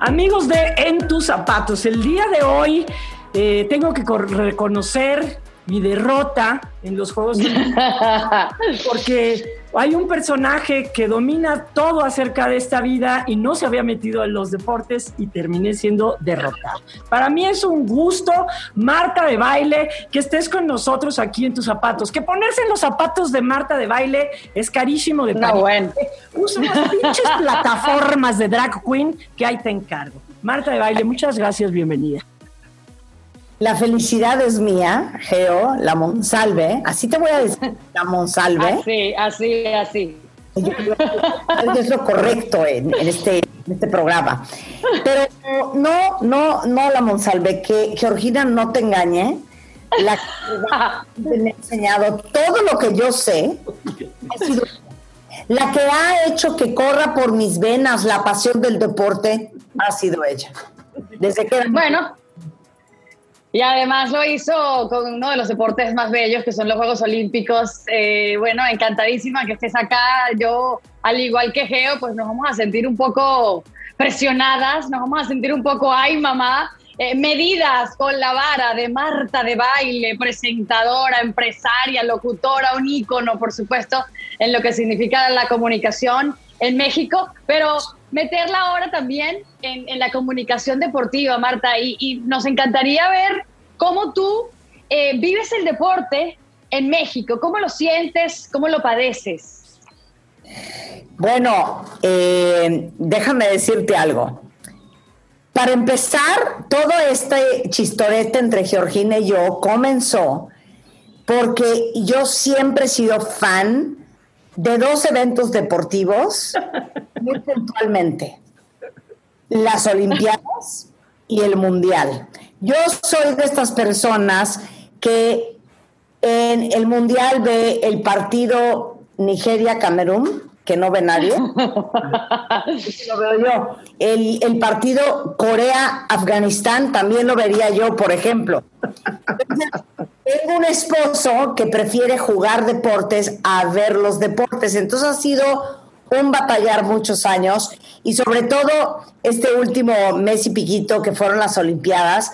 Amigos de En tus zapatos, el día de hoy eh, tengo que reconocer mi derrota en los Juegos porque hay un personaje que domina todo acerca de esta vida y no se había metido en los deportes y terminé siendo derrotado. Para mí es un gusto, Marta de Baile, que estés con nosotros aquí en tus zapatos. Que ponerse en los zapatos de Marta de Baile es carísimo de no, bueno. Usa unas pinches plataformas de drag queen que ahí te encargo. Marta de Baile, muchas gracias, bienvenida. La felicidad es mía, Geo, la Monsalve. Así te voy a decir, la Monsalve. Así, así, así. es lo correcto en, este, este, programa. Pero no, no, no la Monsalve, que Georgina no te engañe. La que me ha enseñado todo lo que yo sé ha sido la que ha hecho que corra por mis venas la pasión del deporte ha sido ella. Desde que bueno, y además lo hizo con uno de los deportes más bellos, que son los Juegos Olímpicos. Eh, bueno, encantadísima que estés acá. Yo, al igual que Geo, pues nos vamos a sentir un poco presionadas, nos vamos a sentir un poco, ay mamá, eh, medidas con la vara de Marta de baile, presentadora, empresaria, locutora, un ícono, por supuesto, en lo que significa la comunicación en México, pero meterla ahora también en, la comunicación deportiva, Marta, y, nos encantaría ver cómo tú eh, vives el deporte en México, cómo lo sientes, cómo lo padeces. Bueno, eh, déjame decirte algo. Para empezar, todo este chistorete entre Georgina y yo comenzó porque yo siempre he sido fan de dos eventos deportivos muy puntualmente. Las Olimpiadas y el Mundial. Yo soy de estas personas que en el Mundial ve el partido Nigeria-Camerún, que no ve nadie. lo veo yo. El, el partido Corea-Afganistán también lo vería yo, por ejemplo. tengo un esposo que prefiere jugar deportes a ver los deportes. Entonces ha sido un batallar muchos años y sobre todo este último mes y piquito que fueron las Olimpiadas,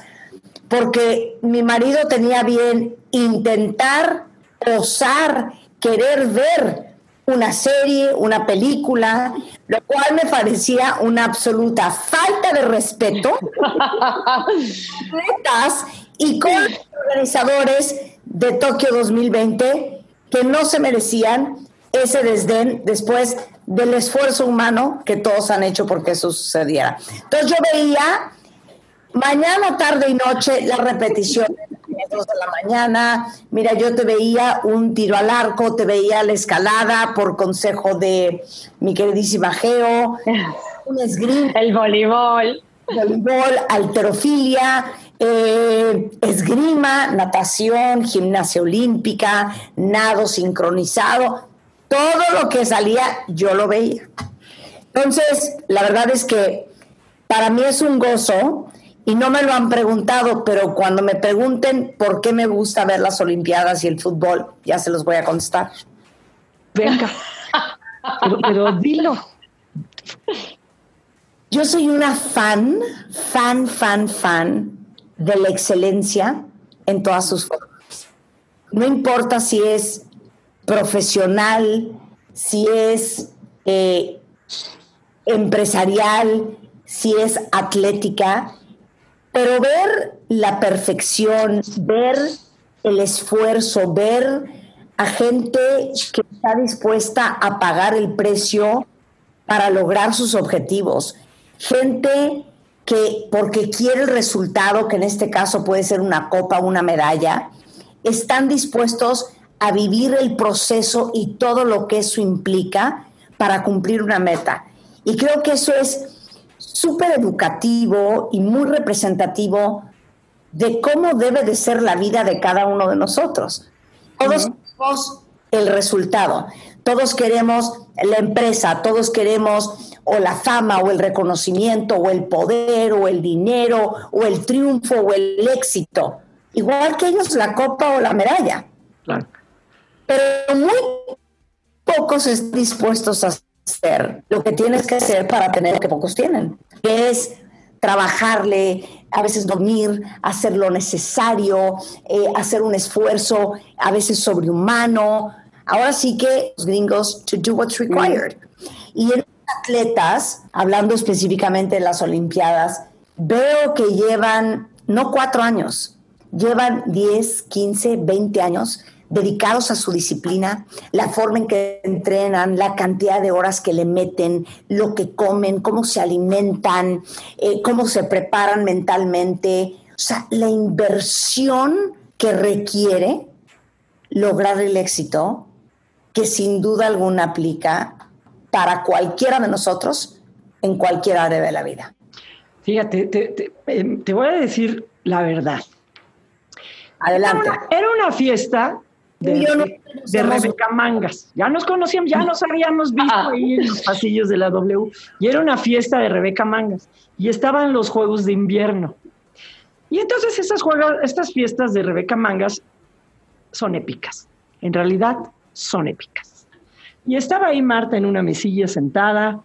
porque mi marido tenía bien intentar, osar, querer ver una serie, una película, lo cual me parecía una absoluta falta de respeto y con organizadores de Tokio 2020 que no se merecían ese desdén después del esfuerzo humano que todos han hecho porque eso sucediera. Entonces yo veía mañana, tarde y noche la repetición de la mañana. Mira, yo te veía un tiro al arco, te veía la escalada por consejo de mi queridísima Geo, un esgrima. El voleibol. Voleibol, alterofilia, eh, esgrima, natación, gimnasia olímpica, nado sincronizado todo lo que salía yo lo veía. Entonces, la verdad es que para mí es un gozo y no me lo han preguntado, pero cuando me pregunten por qué me gusta ver las Olimpiadas y el fútbol, ya se los voy a contestar. Venga, pero, dilo. Yo soy una fan, fan, fan, fan de la excelencia en todas sus formas. No importa si es profesional, si es eh, empresarial, si es atlética, pero ver la perfección, ver el esfuerzo, ver a gente que está dispuesta a pagar el precio para lograr sus objetivos, gente que porque quiere el resultado, que en este caso puede ser una copa, una medalla, están dispuestos a vivir el proceso y todo lo que eso implica para cumplir una meta. Y creo que eso es súper educativo y muy representativo de cómo debe de ser la vida de cada uno de nosotros. Todos queremos el resultado, todos queremos la empresa, todos queremos o la fama o el reconocimiento o el poder o el dinero o el triunfo o el éxito. Igual que ellos la copa o la medalla. Pero muy pocos están dispuestos a hacer lo que tienes que hacer para tener lo que pocos tienen, que es trabajarle, a veces dormir, hacer lo necesario, eh, hacer un esfuerzo a veces sobrehumano. Ahora sí que los gringos, to do what's required. Y en atletas, hablando específicamente de las Olimpiadas, veo que llevan no cuatro años, llevan 10, 15, 20 años dedicados a su disciplina, la forma en que entrenan, la cantidad de horas que le meten, lo que comen, cómo se alimentan, eh, cómo se preparan mentalmente, o sea, la inversión que requiere lograr el éxito, que sin duda alguna aplica para cualquiera de nosotros en cualquier área de la vida. Fíjate, te, em, voy a decir la verdad. Adelante. era una fiesta de, Rebeca Mangas. Ya nos conocíamos, ya nos habíamos visto ahí en los pasillos de la W. Y era una fiesta de Rebeca Mangas. Y estaban los Juegos de Invierno. Y entonces estas fiestas de Rebeca Mangas son épicas. En realidad son épicas. Y estaba ahí Marta en una mesilla sentada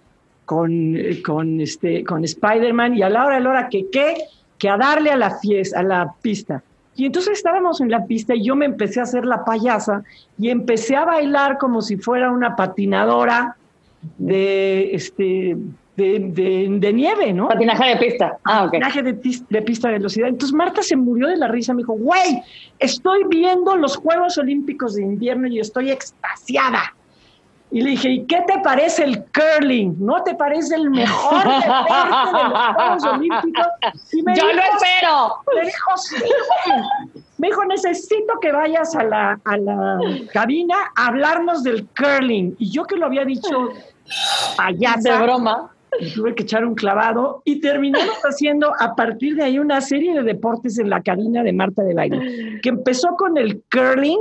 con, con, este, con Spider-Man y a la hora de la hora que qué, que a darle a la fiesta, a la pista. Y entonces estábamos en la pista y yo me empecé a hacer la payasa y empecé a bailar como si fuera una patinadora de, este, de, nieve, ¿no? Patinaje de pista. Ah, ok. Patinaje de, de, pista de velocidad. Entonces Marta se murió de la risa, me dijo, güey, estoy viendo los Juegos Olímpicos de invierno y estoy extasiada. Y le dije, ¿y qué te parece el curling? ¿No te parece el mejor deporte de los Juegos Olímpicos? Yo lo espero. Me dijo, sí, Me dijo, necesito que vayas a la, a la cabina a hablarnos del curling. Y yo que lo había dicho allá. De broma. tuve que echar un clavado y terminamos haciendo a partir de ahí una serie de deportes en la cabina de Marta de Baile, que empezó con el curling,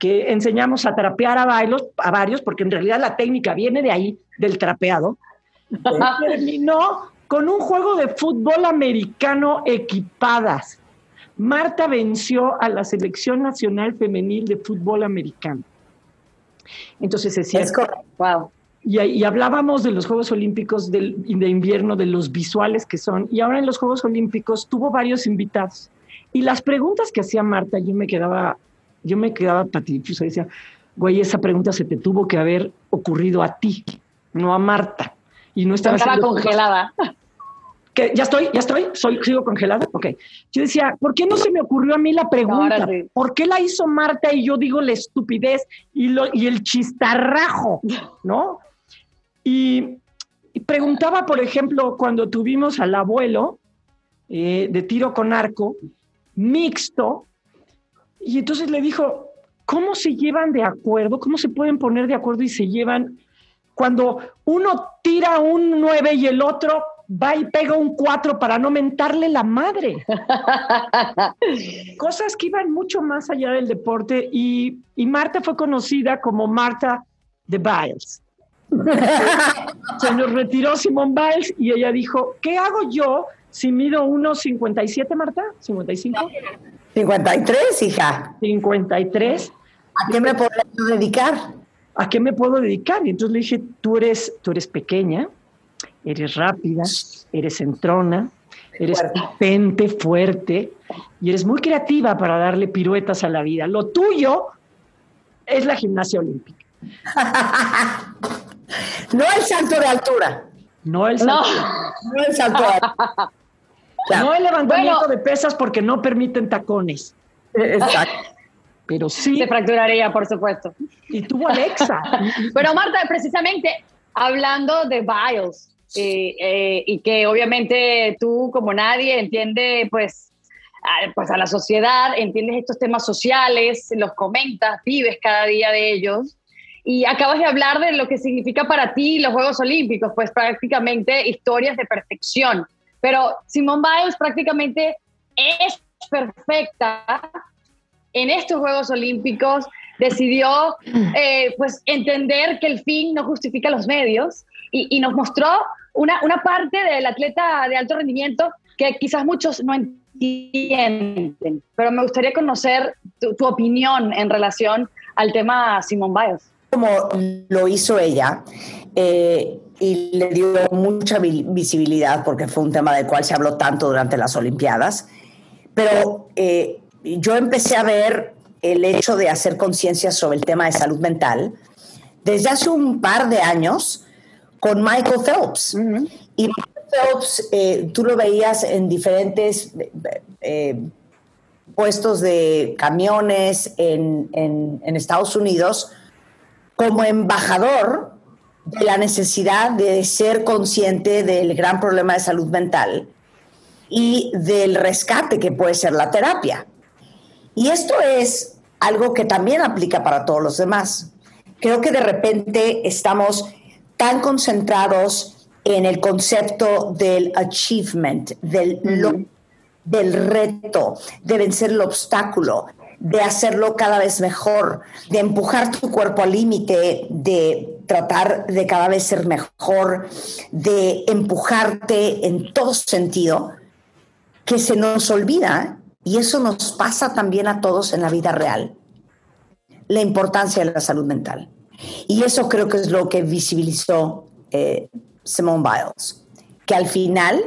que enseñamos a trapear a, bailos, a varios, porque en realidad la técnica viene de ahí, del trapeado. terminó con un juego de fútbol americano equipadas. Marta venció a la selección nacional femenil de fútbol americano. Entonces decía, es wow. Y, y, hablábamos de los Juegos Olímpicos de invierno, de los visuales que son, y ahora en los Juegos Olímpicos tuvo varios invitados. Y las preguntas que hacía Marta, yo me quedaba yo me quedaba patidifusa y decía, güey, esa pregunta se te tuvo que haber ocurrido a ti, no a Marta. Y no estaba, estaba congelada. Que ya estoy, ya estoy, soy, sigo congelada. Ok. Yo decía, ¿por qué no se me ocurrió a mí la pregunta? ¿Por qué la hizo Marta y yo digo la estupidez y, lo, y el chistarrajo? ¿No? Y, preguntaba, por ejemplo, cuando tuvimos al abuelo eh, de tiro con arco mixto, y entonces le dijo, ¿cómo se llevan de acuerdo? ¿Cómo se pueden poner de acuerdo y se llevan cuando uno tira un 9 y el otro va y pega un 4 para no mentarle la madre? Cosas que iban mucho más allá del deporte y, y Marta fue conocida como Marta de Biles. se nos retiró Simón Biles y ella dijo, ¿qué hago yo si mido 1,57, Marta? ¿55? 53, hija. 53. ¿A qué me puedo dedicar? ¿A qué me puedo dedicar? Y entonces le dije, tú eres, tú eres pequeña, eres rápida, eres entrona, eres potente, fuerte y eres muy creativa para darle piruetas a la vida. Lo tuyo es la gimnasia olímpica. no el salto de altura. No el salto. No, no el salto de altura. No el levantamiento de pesas porque no permiten tacones. Exacto. Pero sí. Se fracturaría, por supuesto. Y tuvo Alexa. Pero Marta, precisamente hablando de Biles, eh, eh, y que obviamente tú como nadie entiende pues a, pues a la sociedad, entiendes estos temas sociales, los comentas, vives cada día de ellos. Y acabas de hablar de lo que significa para ti los Juegos Olímpicos, pues prácticamente historias de perfección. Pero Simone Biles prácticamente es perfecta en estos Juegos Olímpicos, decidió eh, pues entender que el fin no justifica los medios y, nos mostró una, una parte del atleta de alto rendimiento que quizás muchos no entienden, pero me gustaría conocer tu, opinión en relación al tema Simone Biles. Como lo hizo ella, eh, y le dio mucha visibilidad porque fue un tema del cual se habló tanto durante las Olimpiadas, pero eh, yo empecé a ver el hecho de hacer conciencia sobre el tema de salud mental desde hace un par de años con Michael Phelps. Y Michael Phelps, eh, tú lo veías en diferentes puestos de camiones en, en Estados Unidos como embajador de la necesidad de ser consciente del gran problema de salud mental y del rescate que puede ser la terapia. Y esto es algo que también aplica para todos los demás. Creo que de repente estamos tan concentrados en el concepto del achievement, del, del reto, de vencer el obstáculo, de hacerlo cada vez mejor, de empujar tu cuerpo al límite, de tratar de cada vez ser mejor, de empujarte en todo sentido, que se nos olvida, y eso nos pasa también a todos en la vida real, la importancia de la salud mental. Y eso creo que es lo que visibilizó eh, Simone Biles, que al final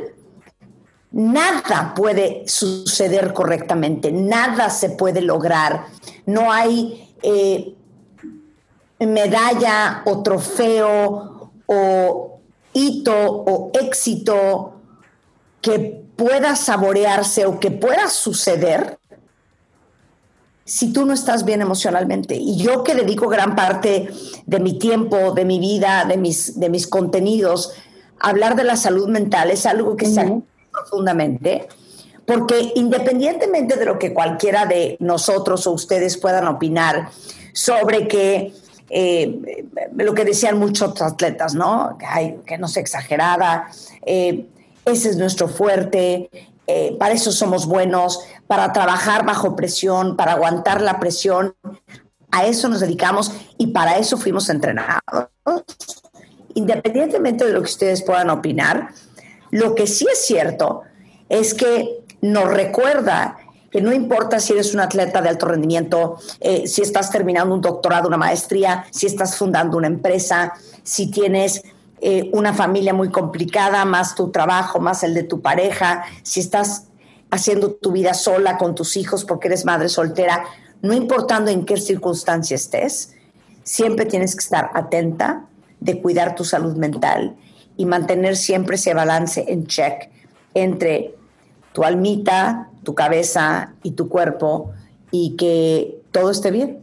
nada puede suceder correctamente, nada se puede lograr, no hay eh, medalla o trofeo o hito o éxito que pueda saborearse o que pueda suceder si tú no estás bien emocionalmente. Y yo que dedico gran parte de mi tiempo, de mi vida, de mis, de mis contenidos, a hablar de la salud mental es algo que se profundamente, porque independientemente de lo que cualquiera de nosotros o ustedes puedan opinar sobre que eh, lo que decían muchos atletas, ¿no? Que, no sea exagerada, eh, ese es nuestro fuerte, eh, para eso somos buenos, para trabajar bajo presión, para aguantar la presión, a eso nos dedicamos y para eso fuimos entrenados. Independientemente de lo que ustedes puedan opinar, lo que sí es cierto es que nos recuerda que no importa si eres un atleta de alto rendimiento, eh, si estás terminando un doctorado, una maestría, si estás fundando una empresa, si tienes eh, una familia muy complicada, más tu trabajo, más el de tu pareja, si estás haciendo tu vida sola con tus hijos porque eres madre soltera, no importando en qué circunstancia estés, siempre tienes que estar atenta de cuidar tu salud mental y mantener siempre ese balance en check entre tu almita, tu cabeza y tu cuerpo y que todo esté bien.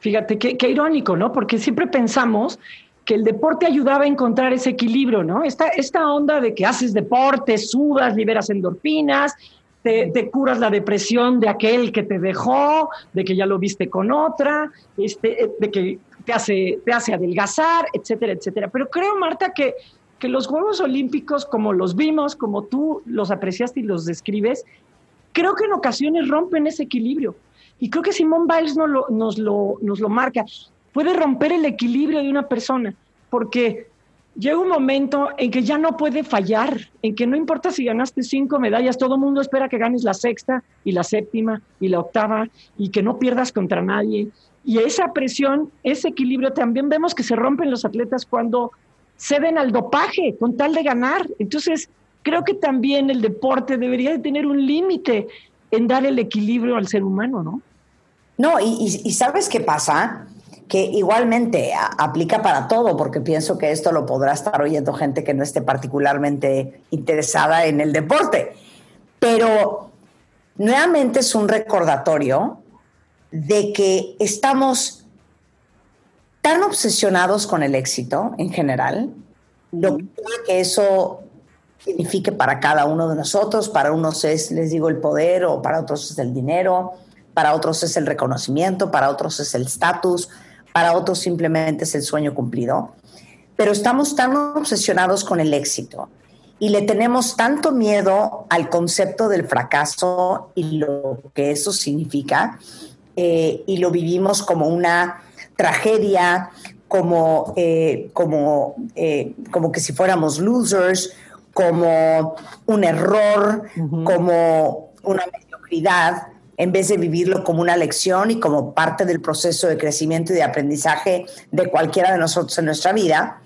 Fíjate, qué, irónico, ¿no? Porque siempre pensamos que el deporte ayudaba a encontrar ese equilibrio, ¿no? Esta, esta onda de que haces deporte, sudas, liberas endorfinas, te, te, curas la depresión de aquel que te dejó, de que ya lo viste con otra, este, de que te hace, te hace adelgazar, etcétera, etcétera. Pero creo, Marta, que que los Juegos Olímpicos, como los vimos, como tú los apreciaste y los describes, creo que en ocasiones rompen ese equilibrio. Y creo que Simón Biles nos lo, nos, lo, nos lo marca. Puede romper el equilibrio de una persona, porque llega un momento en que ya no puede fallar, en que no importa si ganaste cinco medallas, todo el mundo espera que ganes la sexta y la séptima y la octava y que no pierdas contra nadie. Y esa presión, ese equilibrio, también vemos que se rompen los atletas cuando ceden al dopaje con tal de ganar. Entonces, creo que también el deporte debería de tener un límite en dar el equilibrio al ser humano, ¿no? No, y, ¿sabes qué pasa? Que igualmente aplica para todo, porque pienso que esto lo podrá estar oyendo gente que no esté particularmente interesada en el deporte. Pero nuevamente es un recordatorio de que estamos tan obsesionados con el éxito en general, lo que eso signifique para cada uno de nosotros. Para unos es, les digo, el poder o para otros es el dinero, para otros es el reconocimiento, para otros es el estatus, para otros simplemente es el sueño cumplido. Pero estamos tan obsesionados con el éxito y le tenemos tanto miedo al concepto del fracaso y lo que eso significa, eh, y lo vivimos como una tragedia, como, eh, como, eh, como que si fuéramos losers, como un error, como una mediocridad, en vez de vivirlo como una lección y como parte del proceso de crecimiento y de aprendizaje de cualquiera de nosotros en nuestra vida,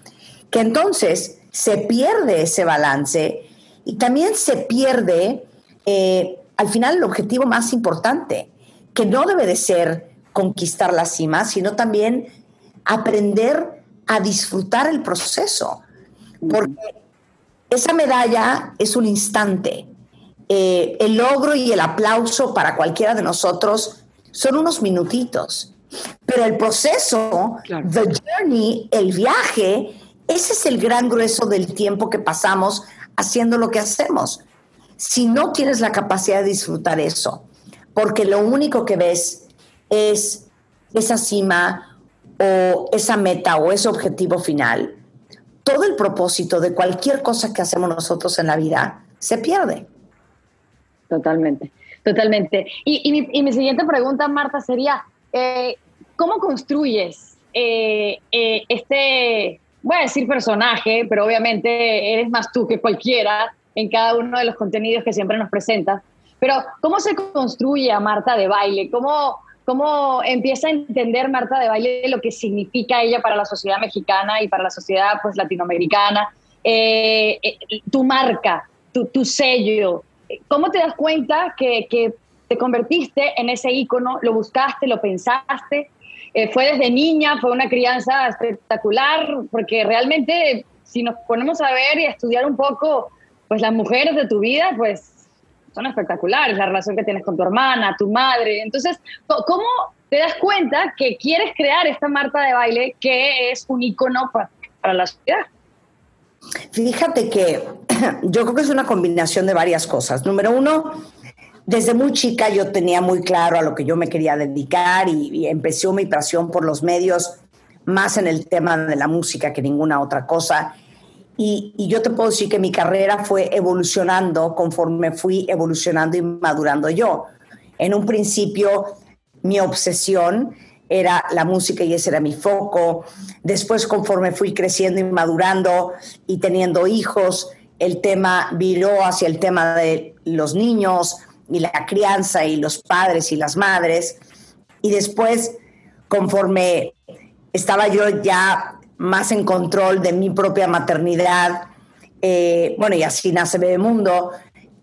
que entonces se pierde ese balance y también se pierde eh, al final el objetivo más importante, que no debe de ser conquistar la cima, sino también aprender a disfrutar el proceso. Porque esa medalla es un instante. Eh, el logro y el aplauso para cualquiera de nosotros son unos minutitos. Pero el proceso, the journey, el viaje, ese es el gran grueso del tiempo que pasamos haciendo lo que hacemos. Si no tienes la capacidad de disfrutar eso, porque lo único que ves es esa cima o esa meta o ese objetivo final, todo el propósito de cualquier cosa que hacemos nosotros en la vida se pierde. Totalmente, totalmente. Y, mi, siguiente pregunta, Marta, sería, eh, ¿cómo construyes eh, eh, este voy a decir personaje, pero obviamente eres más tú que cualquiera en cada uno de los contenidos que siempre nos presentas. Pero, ¿cómo se construye a Marta de baile? ¿Cómo, cómo empieza a entender Marta de baile lo que significa ella para la sociedad mexicana y para la sociedad pues, latinoamericana? Eh, eh, tu marca, tu, tu, sello. ¿Cómo te das cuenta que, que te convertiste en ese ícono? ¿Lo buscaste, lo pensaste? Eh, fue desde niña, fue una crianza espectacular, porque realmente si nos ponemos a ver y a estudiar un poco, pues las mujeres de tu vida, pues son espectaculares, la relación que tienes con tu hermana, tu madre. Entonces, ¿cómo te das cuenta que quieres crear esta Marta de baile que es un icono para, para la sociedad? Fíjate que yo creo que es una combinación de varias cosas. Número uno, desde muy chica yo tenía muy claro a lo que yo me quería dedicar y, empezó mi pasión por los medios más en el tema de la música que ninguna otra cosa. Y, y, yo te puedo decir que mi carrera fue evolucionando conforme fui evolucionando y madurando yo. En un principio mi obsesión era la música y ese era mi foco. Después conforme fui creciendo y madurando y teniendo hijos, el tema viró hacia el tema de los niños, y la crianza y los padres y las madres. Y después, conforme estaba yo ya más en control de mi propia maternidad, eh, bueno, y así nace Bebemundo,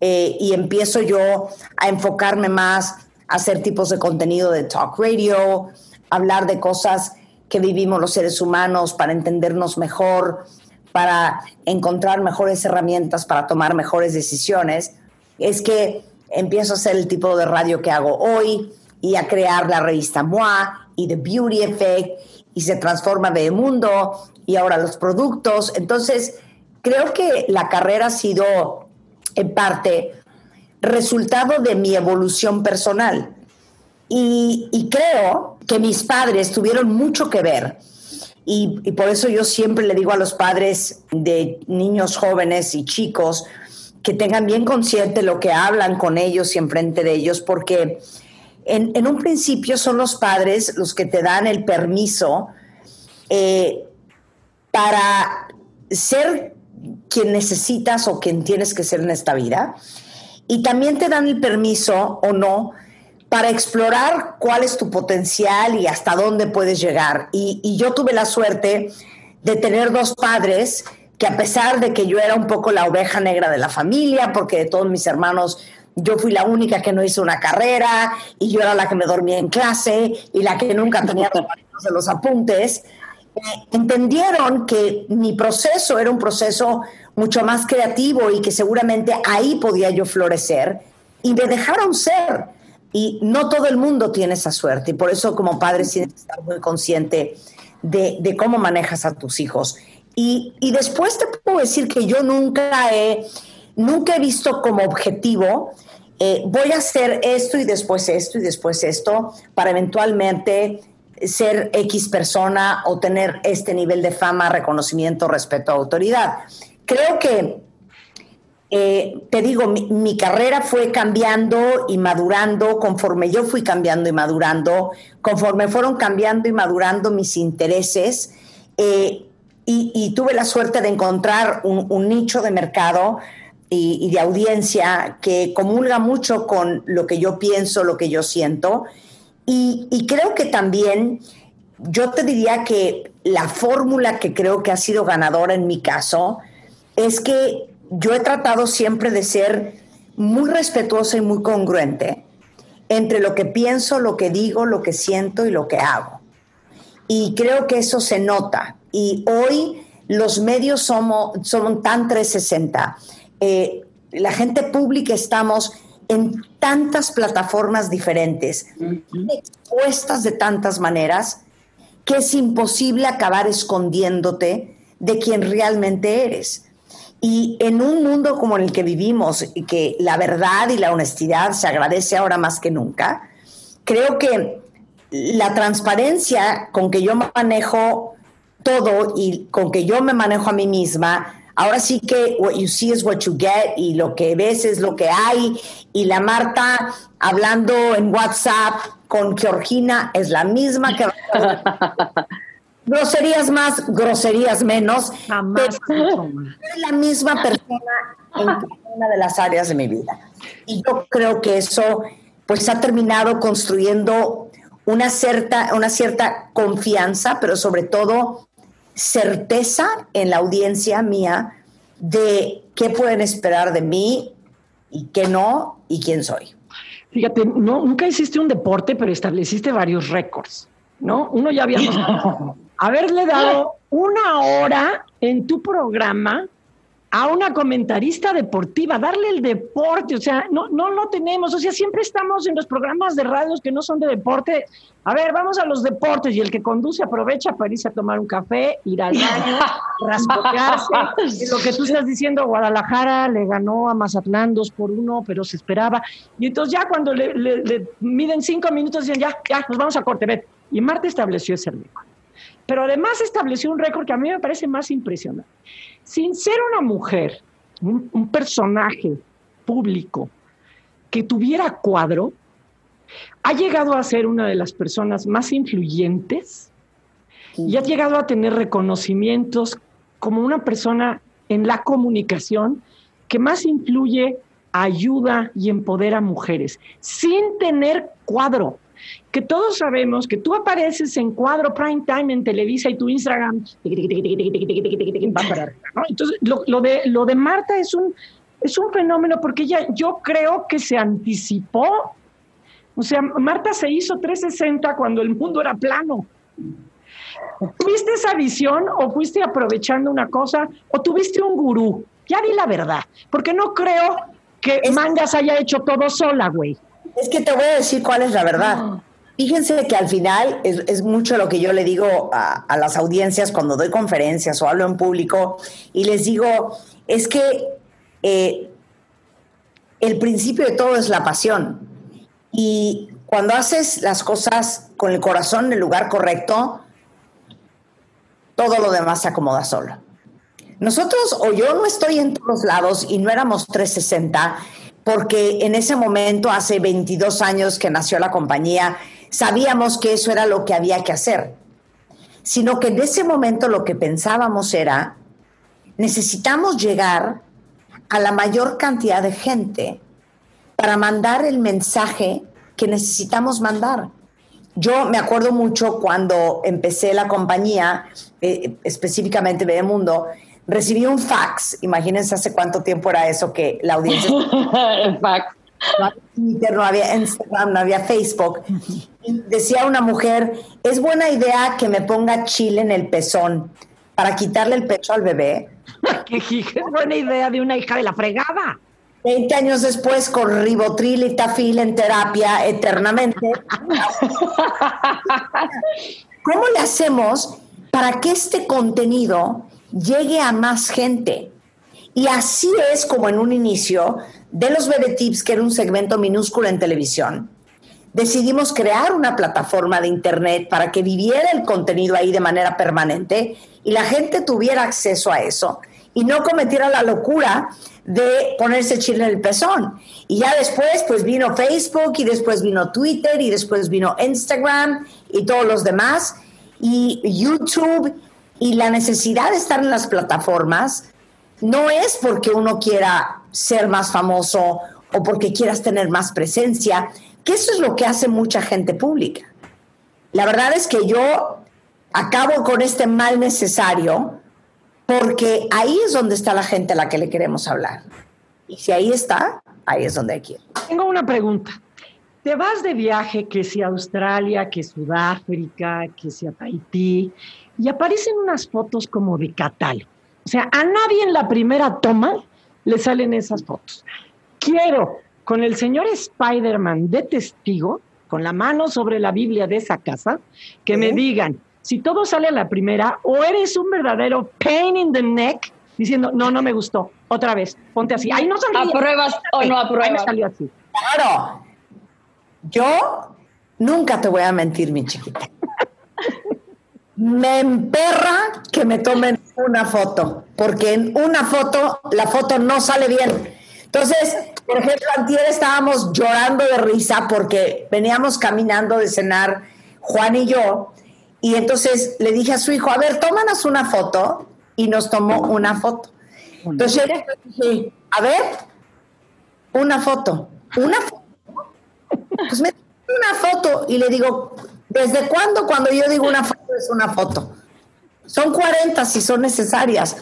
eh, y empiezo yo a enfocarme más a hacer tipos de contenido de talk radio, hablar de cosas que vivimos los seres humanos para entendernos mejor, para encontrar mejores herramientas para tomar mejores decisiones, es que empiezo a hacer el tipo de radio que hago hoy y a crear la revista MOA y The Beauty Effect y se transforma de mundo y ahora los productos. Entonces, creo que la carrera ha sido en parte resultado de mi evolución personal. Y, y creo que mis padres tuvieron mucho que ver. Y, y por eso yo siempre le digo a los padres de niños jóvenes y chicos, que tengan bien consciente lo que hablan con ellos y enfrente de ellos, porque en, un principio son los padres los que te dan el permiso eh, para ser quien necesitas o quien tienes que ser en esta vida. Y también te dan el permiso o no para explorar cuál es tu potencial y hasta dónde puedes llegar. Y, y yo tuve la suerte de tener dos padres que a pesar de que yo era un poco la oveja negra de la familia, porque de todos mis hermanos yo fui la única que no hizo una carrera y yo era la que me dormía en clase y la que nunca tenía los de los apuntes, eh, entendieron que mi proceso era un proceso mucho más creativo y que seguramente ahí podía yo florecer y me dejaron ser. Y no todo el mundo tiene esa suerte y por eso como padre tienes que estar muy consciente de, de cómo manejas a tus hijos. Y, y después te puedo decir que yo nunca he, nunca he visto como objetivo eh, voy a hacer esto y después esto y después esto para eventualmente ser X persona o tener este nivel de fama, reconocimiento, respeto, autoridad. Creo que, eh, te digo, mi, carrera fue cambiando y madurando conforme yo fui cambiando y madurando, conforme fueron cambiando y madurando mis intereses. Eh, y, tuve la suerte de encontrar un, un nicho de mercado y, de audiencia que comulga mucho con lo que yo pienso, lo que yo siento. Y, creo que también yo te diría que la fórmula que creo que ha sido ganadora en mi caso es que yo he tratado siempre de ser muy respetuosa y muy congruente entre lo que pienso, lo que digo, lo que siento y lo que hago. Y creo que eso se nota. Y hoy los medios somos, son tan 360 eh, la gente pública estamos en tantas plataformas diferentes, expuestas de tantas maneras, que es imposible acabar escondiéndote de quien realmente eres. Y en un mundo como el que vivimos, y que la verdad y la honestidad se agradece ahora más que nunca, creo que la transparencia con que yo manejo todo y con que yo me manejo a mí misma Ahora sí que what you see is what you get y lo que ves es lo que hay. Y la Marta hablando en WhatsApp con Georgina es la misma que... groserías más, groserías menos. Jamás. es la misma persona en una de las áreas de mi vida. Y yo creo que eso pues ha terminado construyendo una cierta, una cierta confianza, pero sobre todo certeza en la audiencia mía de qué pueden esperar de mí y qué no y quién soy. Fíjate, no, nunca hiciste un deporte, pero estableciste varios récords, ¿no? Uno ya había haberle dado una hora en tu programa a una comentarista deportiva, darle el deporte, o sea, no, no lo tenemos, o sea, siempre estamos en los programas de radios que no son de deporte. A ver, vamos a los deportes y el que conduce aprovecha para irse a tomar un café, ir al baño, raspotearse. lo que tú estás diciendo, Guadalajara le ganó a Mazatlán dos por uno, pero se esperaba. Y entonces ya cuando le, miden cinco minutos, dicen, ya, ya, nos vamos a corte, Y Marta estableció ese récord. Pero además estableció un récord que a mí me parece más impresionante sin ser una mujer, un, personaje público que tuviera cuadro, ha llegado a ser una de las personas más influyentes y ha llegado a tener reconocimientos como una persona en la comunicación que más influye, ayuda y empodera a mujeres, sin tener cuadro que todos sabemos que tú apareces en cuadro prime time en Televisa y tu Instagram Entonces, lo, de, lo de Marta es un, es un fenómeno porque ella, yo creo que se anticipó. O sea, Marta se hizo 360 cuando el mundo era plano. ¿Tuviste esa visión o fuiste aprovechando una cosa o tuviste un gurú? Ya di la verdad, porque no creo que Mangas haya hecho todo sola, güey. Es que te voy a decir cuál es la verdad. Fíjense que al final es, mucho lo que yo le digo a, las audiencias cuando doy conferencias o hablo en público y les digo, es que eh, el principio de todo es la pasión. Y cuando haces las cosas con el corazón en el lugar correcto, todo lo demás se acomoda solo. Nosotros, o yo no estoy en todos lados y no éramos 360, porque en ese momento, hace 22 años que nació la compañía, sabíamos que eso era lo que había que hacer, sino que en ese momento lo que pensábamos era, necesitamos llegar a la mayor cantidad de gente para mandar el mensaje que necesitamos mandar. Yo me acuerdo mucho cuando empecé la compañía, eh, específicamente Mundo, recibí un fax, imagínense hace cuánto tiempo era eso que la audiencia... El fax. No había Twitter, no había Instagram, no había Facebook. Y decía una mujer, es buena idea que me ponga chile en el pezón para quitarle el pecho al bebé. ¿Qué es buena idea de una hija de la fregada? Veinte años después, con ribotril y tafil en terapia eternamente. ¿Cómo le hacemos para que este contenido llegue a más gente. Y así es como en un inicio de los Bebe Tips, que era un segmento minúsculo en televisión, decidimos crear una plataforma de Internet para que viviera el contenido ahí de manera permanente y la gente tuviera acceso a eso y no cometiera la locura de ponerse chile en el pezón. Y ya después, pues vino Facebook y después vino Twitter y después vino Instagram y todos los demás y YouTube y la necesidad de estar en las plataformas no es porque uno quiera ser más famoso o porque quieras tener más presencia, que eso es lo que hace mucha gente pública. La verdad es que yo acabo con este mal necesario porque ahí es donde está la gente a la que le queremos hablar. Y si ahí está, ahí es donde hay que ir. Tengo una pregunta. Te vas de viaje, que sea Australia, que Sudáfrica, que sea Tahití, y aparecen unas fotos como de catálogo. O sea, a nadie en la primera toma le salen esas fotos. Quiero, con el señor Spider-Man de testigo, con la mano sobre la Biblia de esa casa, que me digan, si todo sale a la primera, o eres un verdadero pain in the neck, diciendo, no, no me gustó, otra vez, ponte así. Ahí no sonríe. ¿Apruebas o no apruebas? Ahí me salió así. Claro. Yo nunca te voy a mentir, mi chiquita. me emperra que me tomen una foto, porque en una foto la foto no sale bien. Entonces, por ejemplo, antier estábamos llorando de risa porque veníamos caminando de cenar Juan y yo, y entonces le dije a su hijo, a ver, tómanos una foto, y nos tomó una foto. Entonces yo le dije, a ver, una foto, una foto. Pues me una foto y le digo, ¿desde cuándo cuando yo digo una foto es una foto? Son 40 si son necesarias.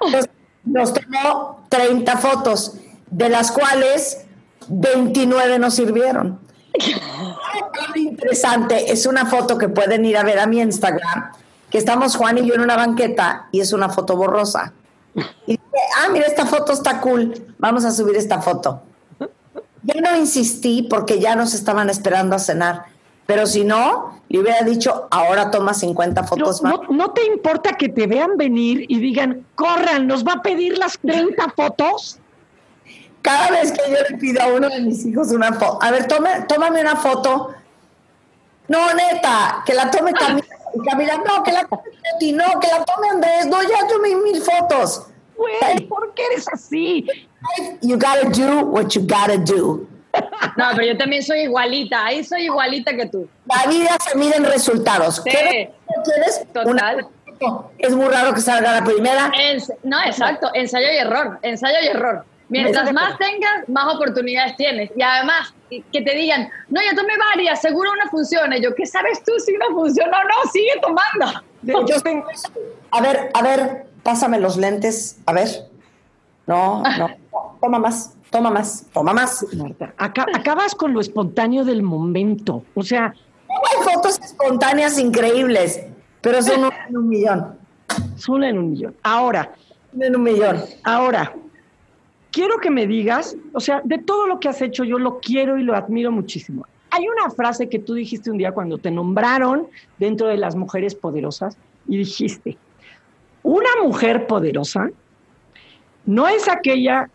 Entonces, nos tomó 30 fotos, de las cuales 29 nos sirvieron. Interesante, es una foto que pueden ir a ver a mi Instagram, que estamos Juan y yo en una banqueta y es una foto borrosa. Y dije, ah, mira, esta foto está cool, vamos a subir esta foto. Yo no insistí porque ya nos estaban esperando a cenar. Pero si no, le hubiera dicho, ahora toma 50 fotos más. No, te importa que te vean venir y digan, corran, nos va a pedir las 30 fotos? Cada vez que yo le pido a uno de mis hijos una foto, a ver, tome, tómame una foto. No, neta, que la tome Camila. Camila, no, que la tome Betty, no, que la tome Andrés. No, ya tomé mil fotos. Güey, ¿por qué eres así? You gotta do what you gotta do. No, pero yo también soy igualita, ahí soy igualita que tú. La vida se mide en resultados. Sí. ¿Quieres? Total. es muy raro que salga la primera. no, exacto, ensayo y error, ensayo y error. Mientras más tengas, más oportunidades tienes. Y además, que te digan, no, ya tomé varias, seguro una funciona. Yo, ¿qué sabes tú si una funciona o no? Sigue tomando. Yo tengo... A ver, a ver, pásame los lentes, a ver. No, no, toma más, toma más, toma más. Marta, acabas con lo espontáneo del momento. O sea. Hay fotos espontáneas increíbles, pero son una en un millón. Son en un millón. Ahora. En un millón. Ahora, quiero que me digas, o sea, de todo lo que has hecho, yo lo quiero y lo admiro muchísimo. Hay una frase que tú dijiste un día cuando te nombraron dentro de las mujeres poderosas y dijiste, una mujer poderosa no es aquella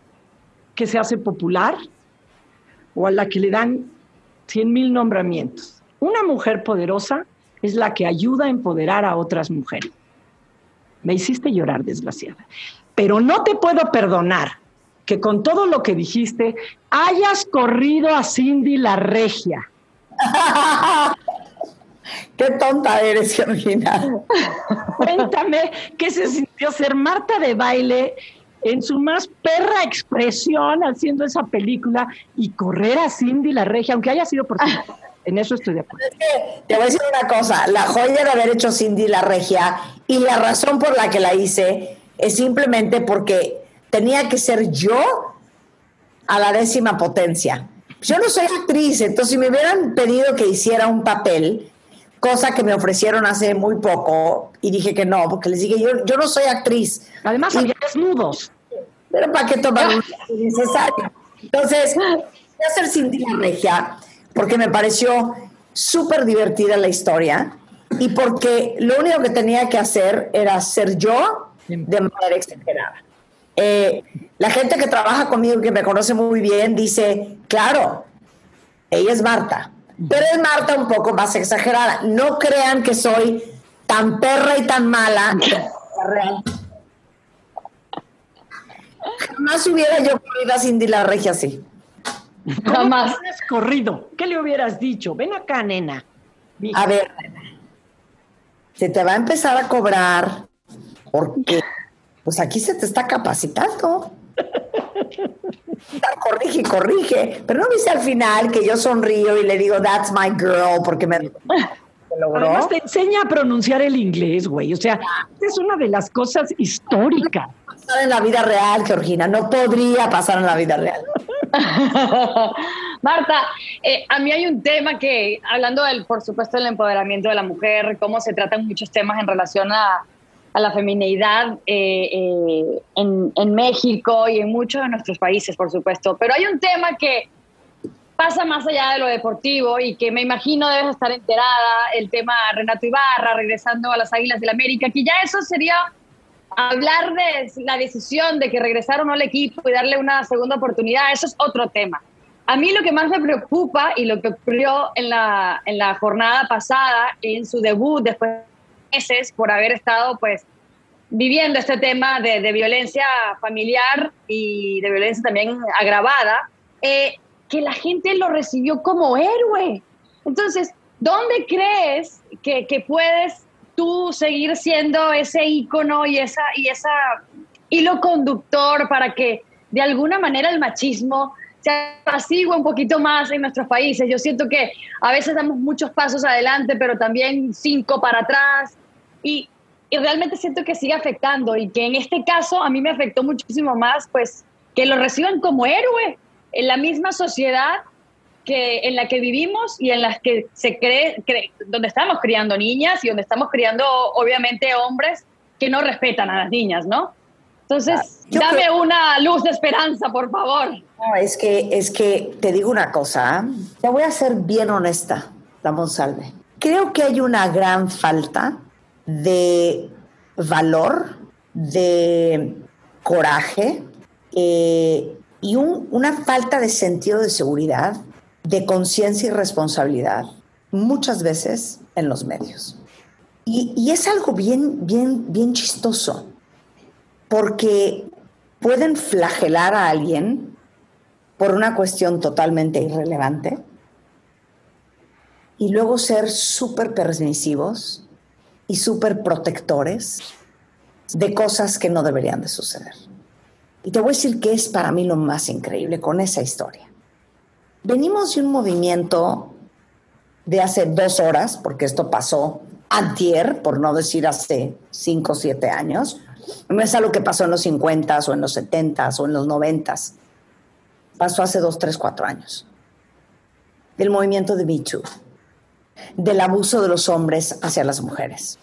que se hace popular o a la que le dan cien mil nombramientos. Una mujer poderosa es la que ayuda a empoderar a otras mujeres. Me hiciste llorar, desgraciada. Pero no te puedo perdonar que con todo lo que dijiste hayas corrido a Cindy la regia. Qué tonta eres, Georgina. Cuéntame qué se sintió ser Marta de baile en su más perra expresión haciendo esa película y correr a Cindy la regia, aunque haya sido por ti. En eso estoy de acuerdo. te voy a decir una cosa, la joya de haber hecho Cindy la regia y la razón por la que la hice es simplemente porque tenía que ser yo a la décima potencia. Yo no soy actriz, entonces si me hubieran pedido que hiciera un papel, cosa que me ofrecieron hace muy poco y dije que no, porque les dije, yo, yo no soy actriz. Además, había desnudos. Pero ¿para qué tomar un necesario? Entonces, voy a hacer Cindy la Regia porque me pareció súper divertida la historia y porque lo único que tenía que hacer era ser yo de manera exagerada. Eh, la gente que trabaja conmigo, que me conoce muy bien, dice, claro, ella es Marta, pero es Marta un poco más exagerada. No crean que soy tan perra y tan mala. Jamás hubiera yo corrido a Cindy la regia así. Jamás. has corrido? ¿Qué le hubieras dicho? Ven acá, nena. A ver, se te va a empezar a cobrar porque pues aquí se te está capacitando. Corrige, corrige. Pero no dice al final que yo sonrío y le digo, that's my girl, porque me, Además te enseña a pronunciar el inglés, güey. O sea, es una de las cosas históricas. Pasar en la vida real, Georgina. No podría pasar en la vida real. Marta, eh, a mí hay un tema que, hablando del, por supuesto, del empoderamiento de la mujer, cómo se tratan muchos temas en relación a, la femineidad eh, eh, en, México y en muchos de nuestros países, por supuesto. Pero hay un tema que pasa más allá de lo deportivo y que me imagino debes estar enterada, el tema Renato Ibarra regresando a las Águilas del América, que ya eso sería hablar de la decisión de que regresaron al equipo y darle una segunda oportunidad, eso es otro tema. A mí lo que más me preocupa y lo que ocurrió en la, en la jornada pasada, en su debut después de meses por haber estado pues viviendo este tema de, de violencia familiar y de violencia también agravada, eh, que la gente lo recibió como héroe. Entonces, ¿dónde crees que, que puedes tú seguir siendo ese ícono y esa, y esa hilo conductor para que de alguna manera el machismo se apacigüe un poquito más en nuestros países? Yo siento que a veces damos muchos pasos adelante, pero también cinco para atrás. Y, y realmente siento que sigue afectando y que en este caso a mí me afectó muchísimo más, pues que lo reciban como héroe en la misma sociedad que en la que vivimos y en las que se cree, donde estamos criando niñas y donde estamos criando obviamente hombres que no respetan a las niñas, ¿no? Entonces, ah, dame una luz de esperanza, por favor. No, es que, es que te digo una cosa, ¿eh? te voy a ser bien honesta, Ramón Salve. Creo que hay una gran falta de valor, de coraje, eh, y una falta de sentido de seguridad, de conciencia y responsabilidad, muchas veces en los medios. Y, es algo bien, bien, bien chistoso, porque pueden flagelar a alguien por una cuestión totalmente irrelevante y luego ser súper permisivos y súper protectores de cosas que no deberían de suceder. Y te voy a decir qué es para mí lo más increíble con esa historia. Venimos de un movimiento de hace dos horas, porque esto pasó antier, por no decir hace cinco o siete años. No es algo que pasó en los 50 o en los 70 o en los 90. Pasó hace dos, tres, cuatro años. Del movimiento de Me Too, del abuso de los hombres hacia las mujeres,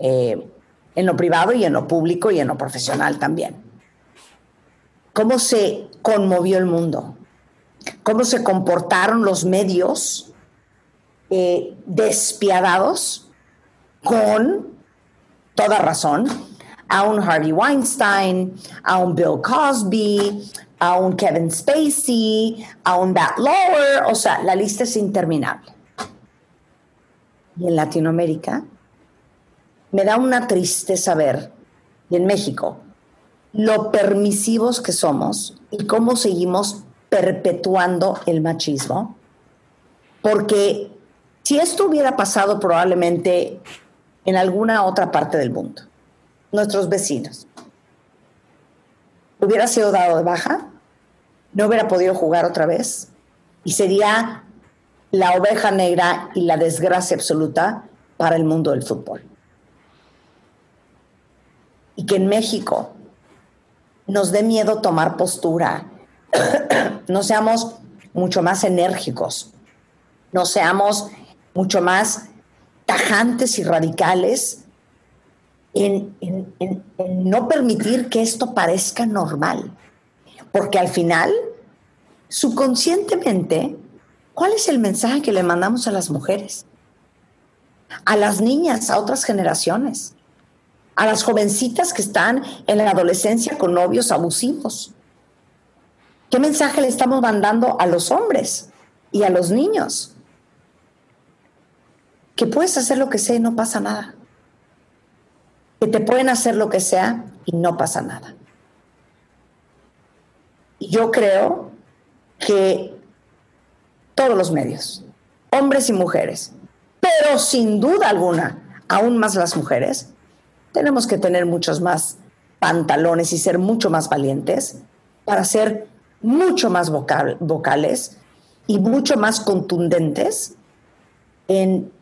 eh, en lo privado y en lo público y en lo profesional también. Cómo se conmovió el mundo, cómo se comportaron los medios eh, despiadados con toda razón a un Harvey Weinstein, a un Bill Cosby, a un Kevin Spacey, a un Matt Lauer, o sea, la lista es interminable. Y en Latinoamérica me da una tristeza ver, y en México, lo permisivos que somos y cómo seguimos perpetuando el machismo. Porque si esto hubiera pasado probablemente en alguna otra parte del mundo, nuestros vecinos, hubiera sido dado de baja, no hubiera podido jugar otra vez y sería la oveja negra y la desgracia absoluta para el mundo del fútbol. Y que en México nos dé miedo tomar postura, no seamos mucho más enérgicos, no seamos mucho más tajantes y radicales en, no permitir que esto parezca normal. Porque al final, subconscientemente, ¿cuál es el mensaje que le mandamos a las mujeres? A las niñas, a otras generaciones a las jovencitas que están en la adolescencia con novios abusivos? ¿Qué mensaje le estamos mandando a los hombres y a los niños? Que puedes hacer lo que sea y no pasa nada. Que te pueden hacer lo que sea y no pasa nada. Yo creo que todos los medios, hombres y mujeres, pero sin duda alguna, aún más las mujeres, tenemos que tener muchos más pantalones y ser mucho más valientes para ser mucho más vocales y mucho más contundentes en,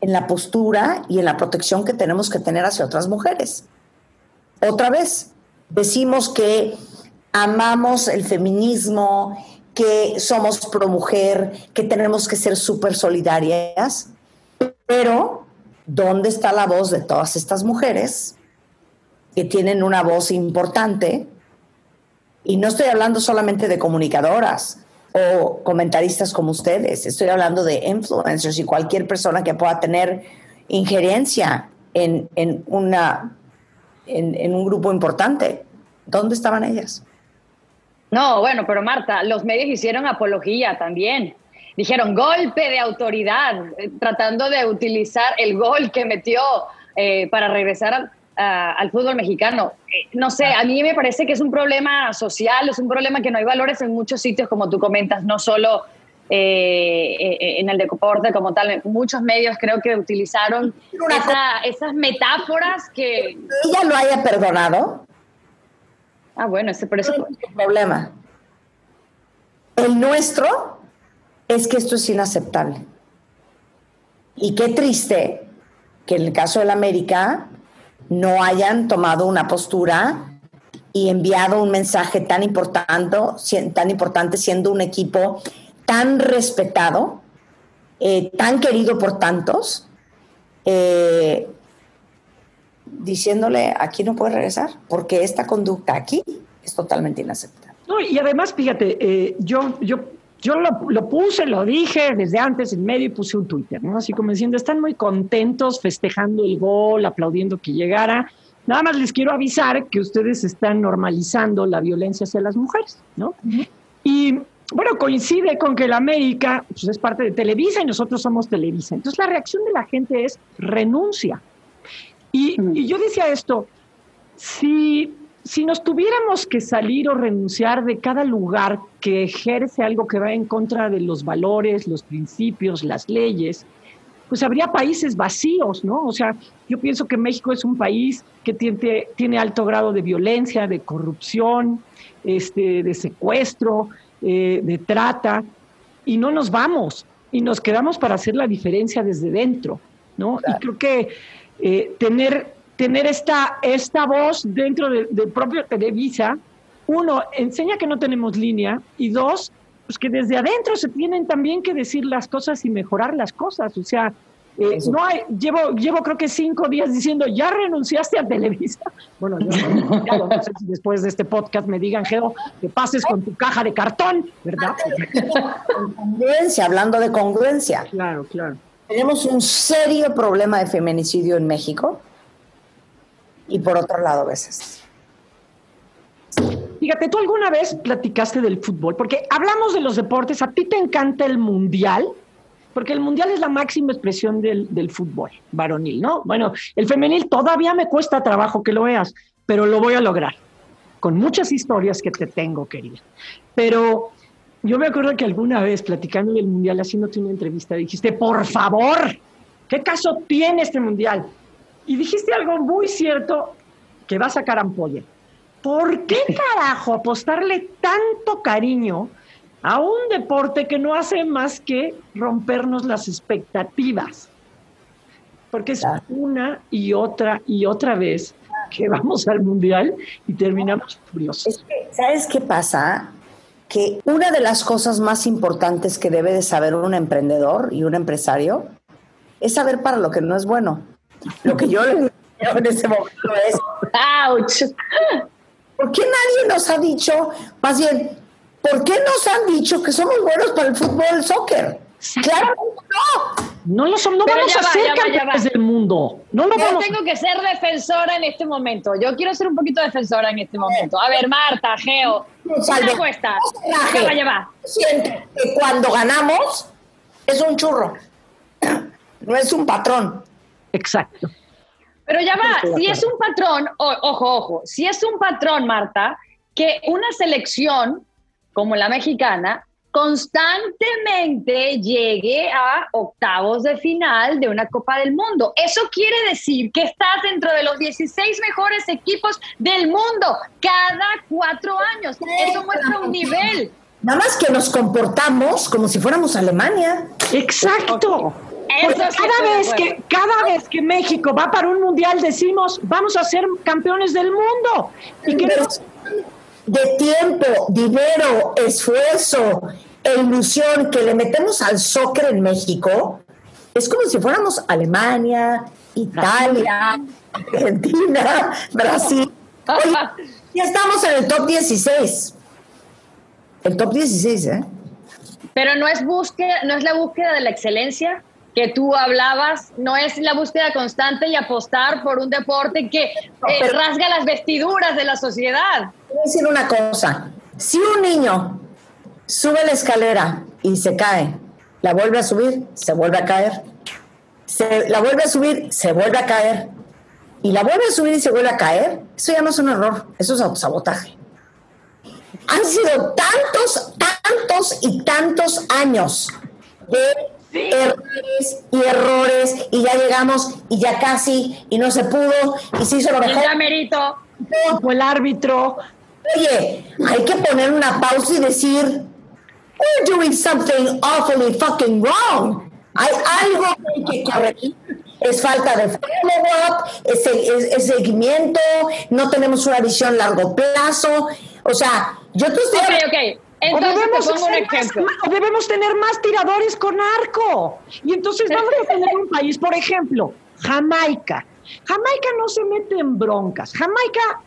la postura y en la protección que tenemos que tener hacia otras mujeres. Otra vez, decimos que amamos el feminismo que somos pro mujer, que tenemos que ser súper solidarias, pero ¿dónde está la voz de todas estas mujeres que tienen una voz importante? Y no estoy hablando solamente de comunicadoras o comentaristas como ustedes, estoy hablando de influencers y cualquier persona que pueda tener injerencia en, una, en un grupo importante. ¿Dónde estaban ellas? No, bueno, pero Marta, los medios hicieron apología también. Dijeron golpe de autoridad, eh, tratando de utilizar el gol que metió eh, para regresar al fútbol mexicano. Eh, no sé, a mí me parece que es un problema social, es un problema que no hay valores en muchos sitios, como tú comentas, no solo en el deporte como tal. Muchos medios creo que utilizaron esas metáforas que... ¿Ella lo haya perdonado? Ah, bueno, ese por eso. el problema. El nuestro es que esto es inaceptable. Y qué triste que en el caso del América no hayan tomado una postura y enviado un mensaje tan importante, tan importante siendo un equipo tan respetado, eh, tan querido por tantos, eh, diciéndole aquí no puede regresar, porque esta conducta aquí es totalmente inaceptable. No, y además, fíjate, eh, yo, yo, yo lo, puse, lo dije desde antes en medio y puse un Twitter, ¿no? Así como diciendo, están muy contentos festejando el gol, aplaudiendo que llegara. Nada más les quiero avisar que ustedes están normalizando la violencia hacia las mujeres, ¿no? Y bueno, coincide con que la América pues, es parte de Televisa y nosotros somos Televisa. Entonces la reacción de la gente es renuncia. Y, yo decía esto, si, si nos tuviéramos que salir o renunciar de cada lugar que ejerce algo que va en contra de los valores, los principios, las leyes, pues habría países vacíos, ¿no? O sea, yo pienso que México es un país que tiene, tiene alto grado de violencia, de corrupción, este, de secuestro, eh, de trata, y no nos vamos, y nos quedamos para hacer la diferencia desde dentro, ¿no? Y creo que eh, tener, tener esta, esta voz dentro del propio Televisa, uno, enseña que no tenemos línea y dos, pues que desde adentro se tienen también que decir las cosas y mejorar las cosas. O sea, eh, no hay, llevo, llevo creo que cinco días diciendo, ya renunciaste a Televisa. Bueno, yo no, sé si después de este podcast me digan, Geo, que pases con tu caja de cartón, ¿verdad? Congruencia, hablando de congruencia. Claro, claro. Tenemos un serio problema de feminicidio en México y por otro lado a veces. Fíjate, tú alguna vez platicaste del fútbol, porque hablamos de los deportes, a ti te encanta el mundial, porque el mundial es la máxima expresión del, del, fútbol varonil, ¿no? Bueno, el femenil todavía me cuesta trabajo que lo veas, pero lo voy a lograr, con muchas historias que te tengo, querida. Pero yo me acuerdo que alguna vez platicando del mundial, haciéndote una entrevista, dijiste, por favor, ¿qué caso tiene este mundial? Y dijiste algo muy cierto que va a sacar ampolla. ¿Por qué carajo apostarle tanto cariño a un deporte que no hace más que rompernos las expectativas? Porque es una y otra y otra vez que vamos al mundial y terminamos furiosos. ¿Sabes qué pasa? Que una de las cosas más importantes que debe de saber un emprendedor y un empresario es saber para lo que no es bueno. Lo que yo le digo en ese momento es, ¡ouch! ¿Por qué nadie nos ha dicho, más bien, ¿por qué nos han dicho que somos buenos para el fútbol, el soccer? Claramente no. No lo somos, no Pero vamos a va, ser va, campeones va. del mundo. No lo Yo vamos tengo que ser defensora en este momento. Yo quiero ser un poquito defensora en este momento. A ver, Marta, Geo, se raje. Ya va, ya va. Siento que cuando ganamos es un churro, no es un patrón. Exacto. Pero ya va, si es un patrón, o- ojo, ojo, si es un patrón, Marta, que una selección como la mexicana constantemente llegue a octavos de final de una Copa del Mundo. Eso quiere decir que estás dentro de los 16 mejores equipos del mundo cada cuatro años. Eso muestra un nivel. Nada más que nos comportamos como si fuéramos Alemania. Exacto. Porque cada vez que cada vez que México va para un mundial decimos vamos a ser campeones del mundo y que nos- de tiempo, dinero, esfuerzo e ilusión que le metemos al soccer en México, es como si fuéramos Alemania, Italia, Argentina, Brasil. Oye, ya estamos en el top 16. El top 16, ¿eh? Pero no es búsqueda, no es la búsqueda de la excelencia que tú hablabas, no es la búsqueda constante y apostar por un deporte que eh, rasga las vestiduras de la sociedad. A decir una cosa. Si un niño sube la escalera y se cae, la vuelve a subir, se vuelve a caer. Se, la vuelve a subir, se vuelve a caer. Y la vuelve a subir y se vuelve a caer. Eso ya no es un error, eso es autosabotaje. Han sido tantos, tantos y tantos años de errores y errores y ya llegamos y ya casi y no se pudo y se hizo lo mejor. el árbitro Oye, hay que poner una pausa y decir, we're doing something awfully fucking wrong. Hay algo que hay que corregir. Es falta de follow-up, es, es- es seguimiento, no tenemos una visión a largo plazo. O sea, yo te estoy Ok, o Entonces debemos, te pongo un hacer más- ejemplo. o debemos tener más tiradores con arco. Y entonces vamos a tener un país, por ejemplo, Jamaica. Jamaica no se mete en broncas. Jamaica,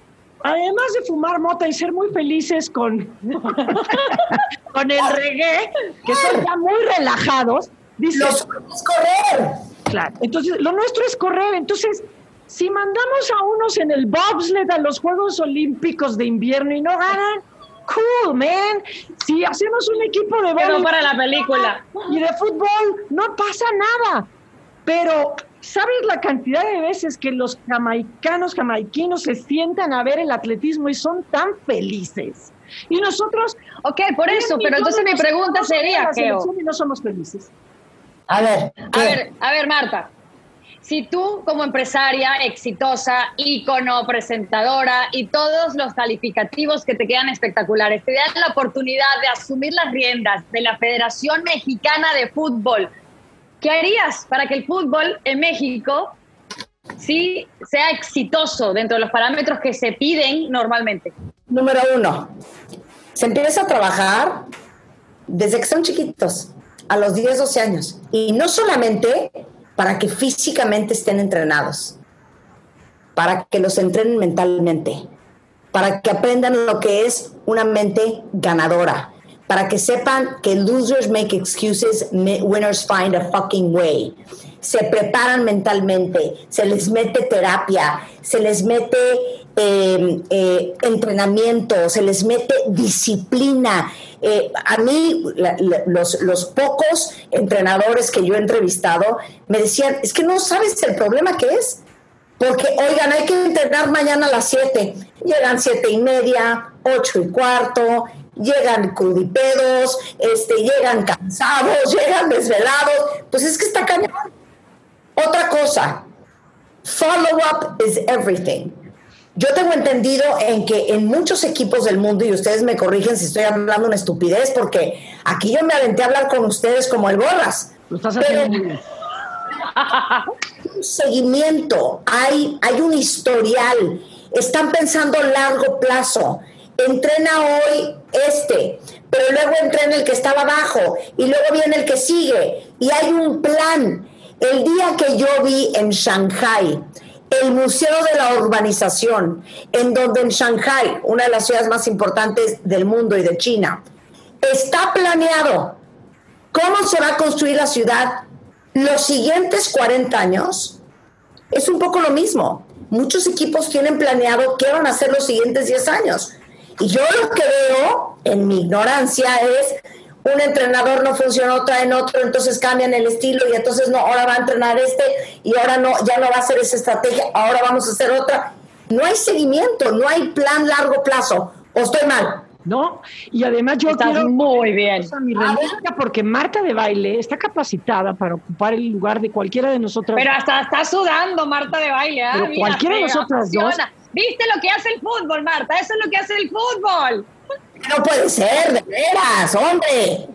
además de fumar mota y ser muy felices con, con el reggae, que son ya muy relajados, dice, los puedes correr. Claro. Entonces, lo nuestro es correr. Entonces, si mandamos a unos en el bobsled a los Juegos Olímpicos de invierno y no ganan, cool, man. Si hacemos un equipo de Pero para la película. y de fútbol, no pasa nada. Pero, ¿sabes la cantidad de veces que los jamaicanos, jamaiquinos se sientan a ver el atletismo y son tan felices? Y nosotros... Ok, por eso, pero entonces mi pregunta sería. Y no somos felices. A ver, A ver, a ver, Marta. Si tú como empresaria exitosa, ícono, presentadora y todos los calificativos que te quedan espectaculares, te dan la oportunidad de asumir las riendas de la Federación Mexicana de Fútbol, ¿qué harías para que el fútbol en México sí sea exitoso dentro de los parámetros que se piden normalmente? Número uno, se empieza a trabajar desde que son chiquitos, a los 10, 12 años. Y no solamente para que físicamente estén entrenados, para que los entrenen mentalmente, para que aprendan lo que es una mente ganadora, para que sepan que losers make excuses, winners find a fucking way. Se preparan mentalmente, se les mete terapia, se les mete eh, eh, entrenamiento, se les mete disciplina. Eh, a mí, los, los pocos entrenadores que yo he entrevistado me decían, es que no sabes el problema que es. Porque, oigan, hay que entrenar mañana a las 7. Llegan siete y media, ocho y cuarto, llegan crudipedos, este, llegan cansados, llegan desvelados. Pues es que está cañón. Otra cosa, follow up is everything. Yo tengo entendido en que en muchos equipos del mundo, y ustedes me corrigen si estoy hablando una estupidez, porque aquí yo me aventé a hablar con ustedes como el gorras. Lo estás Pero- haciendo un seguimiento, hay, hay un historial, están pensando a largo plazo. Entrena hoy este, pero luego entrena el que estaba abajo y luego viene el que sigue y hay un plan. El día que yo vi en Shanghai el Museo de la Urbanización, en donde en Shanghai, una de las ciudades más importantes del mundo y de China, está planeado cómo se va a construir la ciudad Los siguientes 40 años es un poco lo mismo. Muchos equipos tienen planeado qué van a hacer los siguientes 10 años. Y yo lo que veo, en mi ignorancia, es un entrenador no funcionó, traen otro, entonces cambian el estilo y entonces no, ahora va a entrenar este y ahora no, ya no va a hacer esa estrategia, ahora vamos a hacer otra. No hay seguimiento, no hay plan largo plazo. ¿O estoy mal? ¿no? Y además yo Estás quiero muy bien. a mi renuncia porque Marta de baile está capacitada para ocupar el lugar de cualquiera de nosotras. Pero hasta está sudando Marta de baile. ¿ah? Pero Mira, cualquiera de nosotras dos-. ¿Viste lo que hace el fútbol, Marta? Eso es lo que hace el fútbol. No puede ser, de veras, hombre.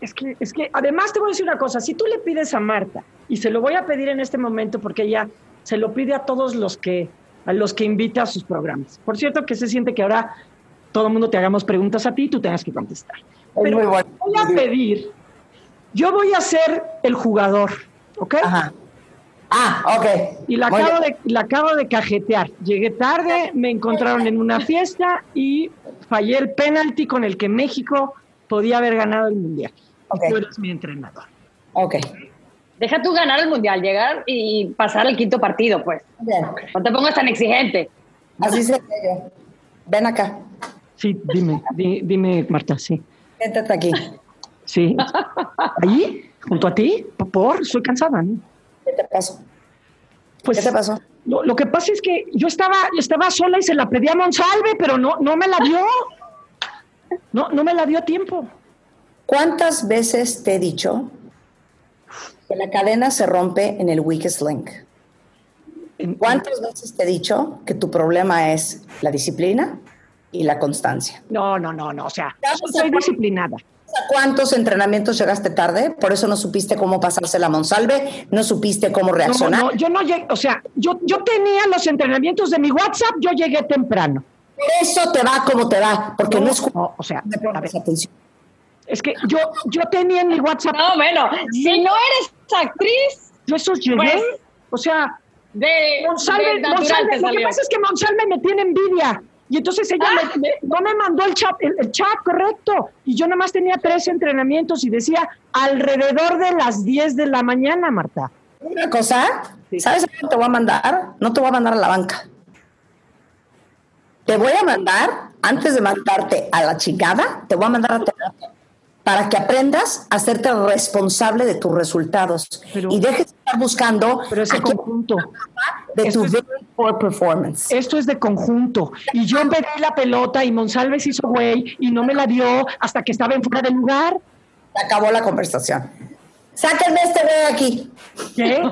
Es que, es que, además te voy a decir una cosa, si tú le pides a Marta, y se lo voy a pedir en este momento porque ella se lo pide a todos los que, a los que invita a sus programas. Por cierto, que se siente que ahora todo el mundo te hagamos preguntas a ti y tú tengas que contestar. Pero voy a pedir, yo voy a ser el jugador, ¿ok? Ajá. Ah, ok. Y la Muy acabo, bien. de, la acabo de cajetear. Llegué tarde, me encontraron en una fiesta y fallé el penalti con el que México podía haber ganado el mundial. Ok. Tú eres mi entrenador. Ok. Deja tú ganar el mundial, llegar y pasar al quinto partido, pues. Bien. No te pongas tan exigente. Así se yo. Ven acá. Sí, dime, di- dime, Marta, sí. Siéntate aquí. Sí. ¿Allí? ¿Junto a ti? ¿Por? Soy cansada, ¿no? ¿Qué te pasó? Pues, ¿Qué te pasó? Lo, lo que pasa es que yo estaba, estaba sola y se la pedí a Monsalve, pero no, no me la dio. No, no me la dio a tiempo. ¿Cuántas veces te he dicho que la cadena se rompe en el weakest link? ¿Cuántas veces te he dicho que tu problema es la disciplina y la constancia? No, no, no, no. O sea, yo soy disciplinada. ¿A cuántos entrenamientos llegaste tarde? Por eso no supiste cómo pasársela a Monsalve, no supiste cómo reaccionar. no, yo no llegué, o sea, yo, yo tenía los entrenamientos de mi WhatsApp, yo llegué temprano. Por eso te va como te va, porque no, es o sea, de a ver, pones atención. es que yo, yo tenía en mi WhatsApp, No, bueno, si no eres actriz yo esos llegué, Pues, o sea, de, Monsalve, de Monsalve, lo que pasa es que Monsalve me tiene envidia. Y entonces ella me- me- no me mandó el chat, el, el chat correcto. Y yo nada más tenía tres entrenamientos y decía alrededor de las 10 de la mañana, Marta. Una cosa, Sí. ¿sabes a dónde te voy a mandar? No te voy a mandar a la banca. Te voy a mandar, antes de mandarte a la chingada, te voy a mandar a terapia para que aprendas a hacerte responsable de tus resultados Pero- y dejes de estar buscando Pero ese conjunto, de esto tu es- very poor performance. esto es de conjunto. Y yo pedí la pelota y Monsalve se hizo güey y no me la dio hasta que estaba en fuera de lugar. Se acabó la conversación. Sáquenme este güey aquí. ¿Qué?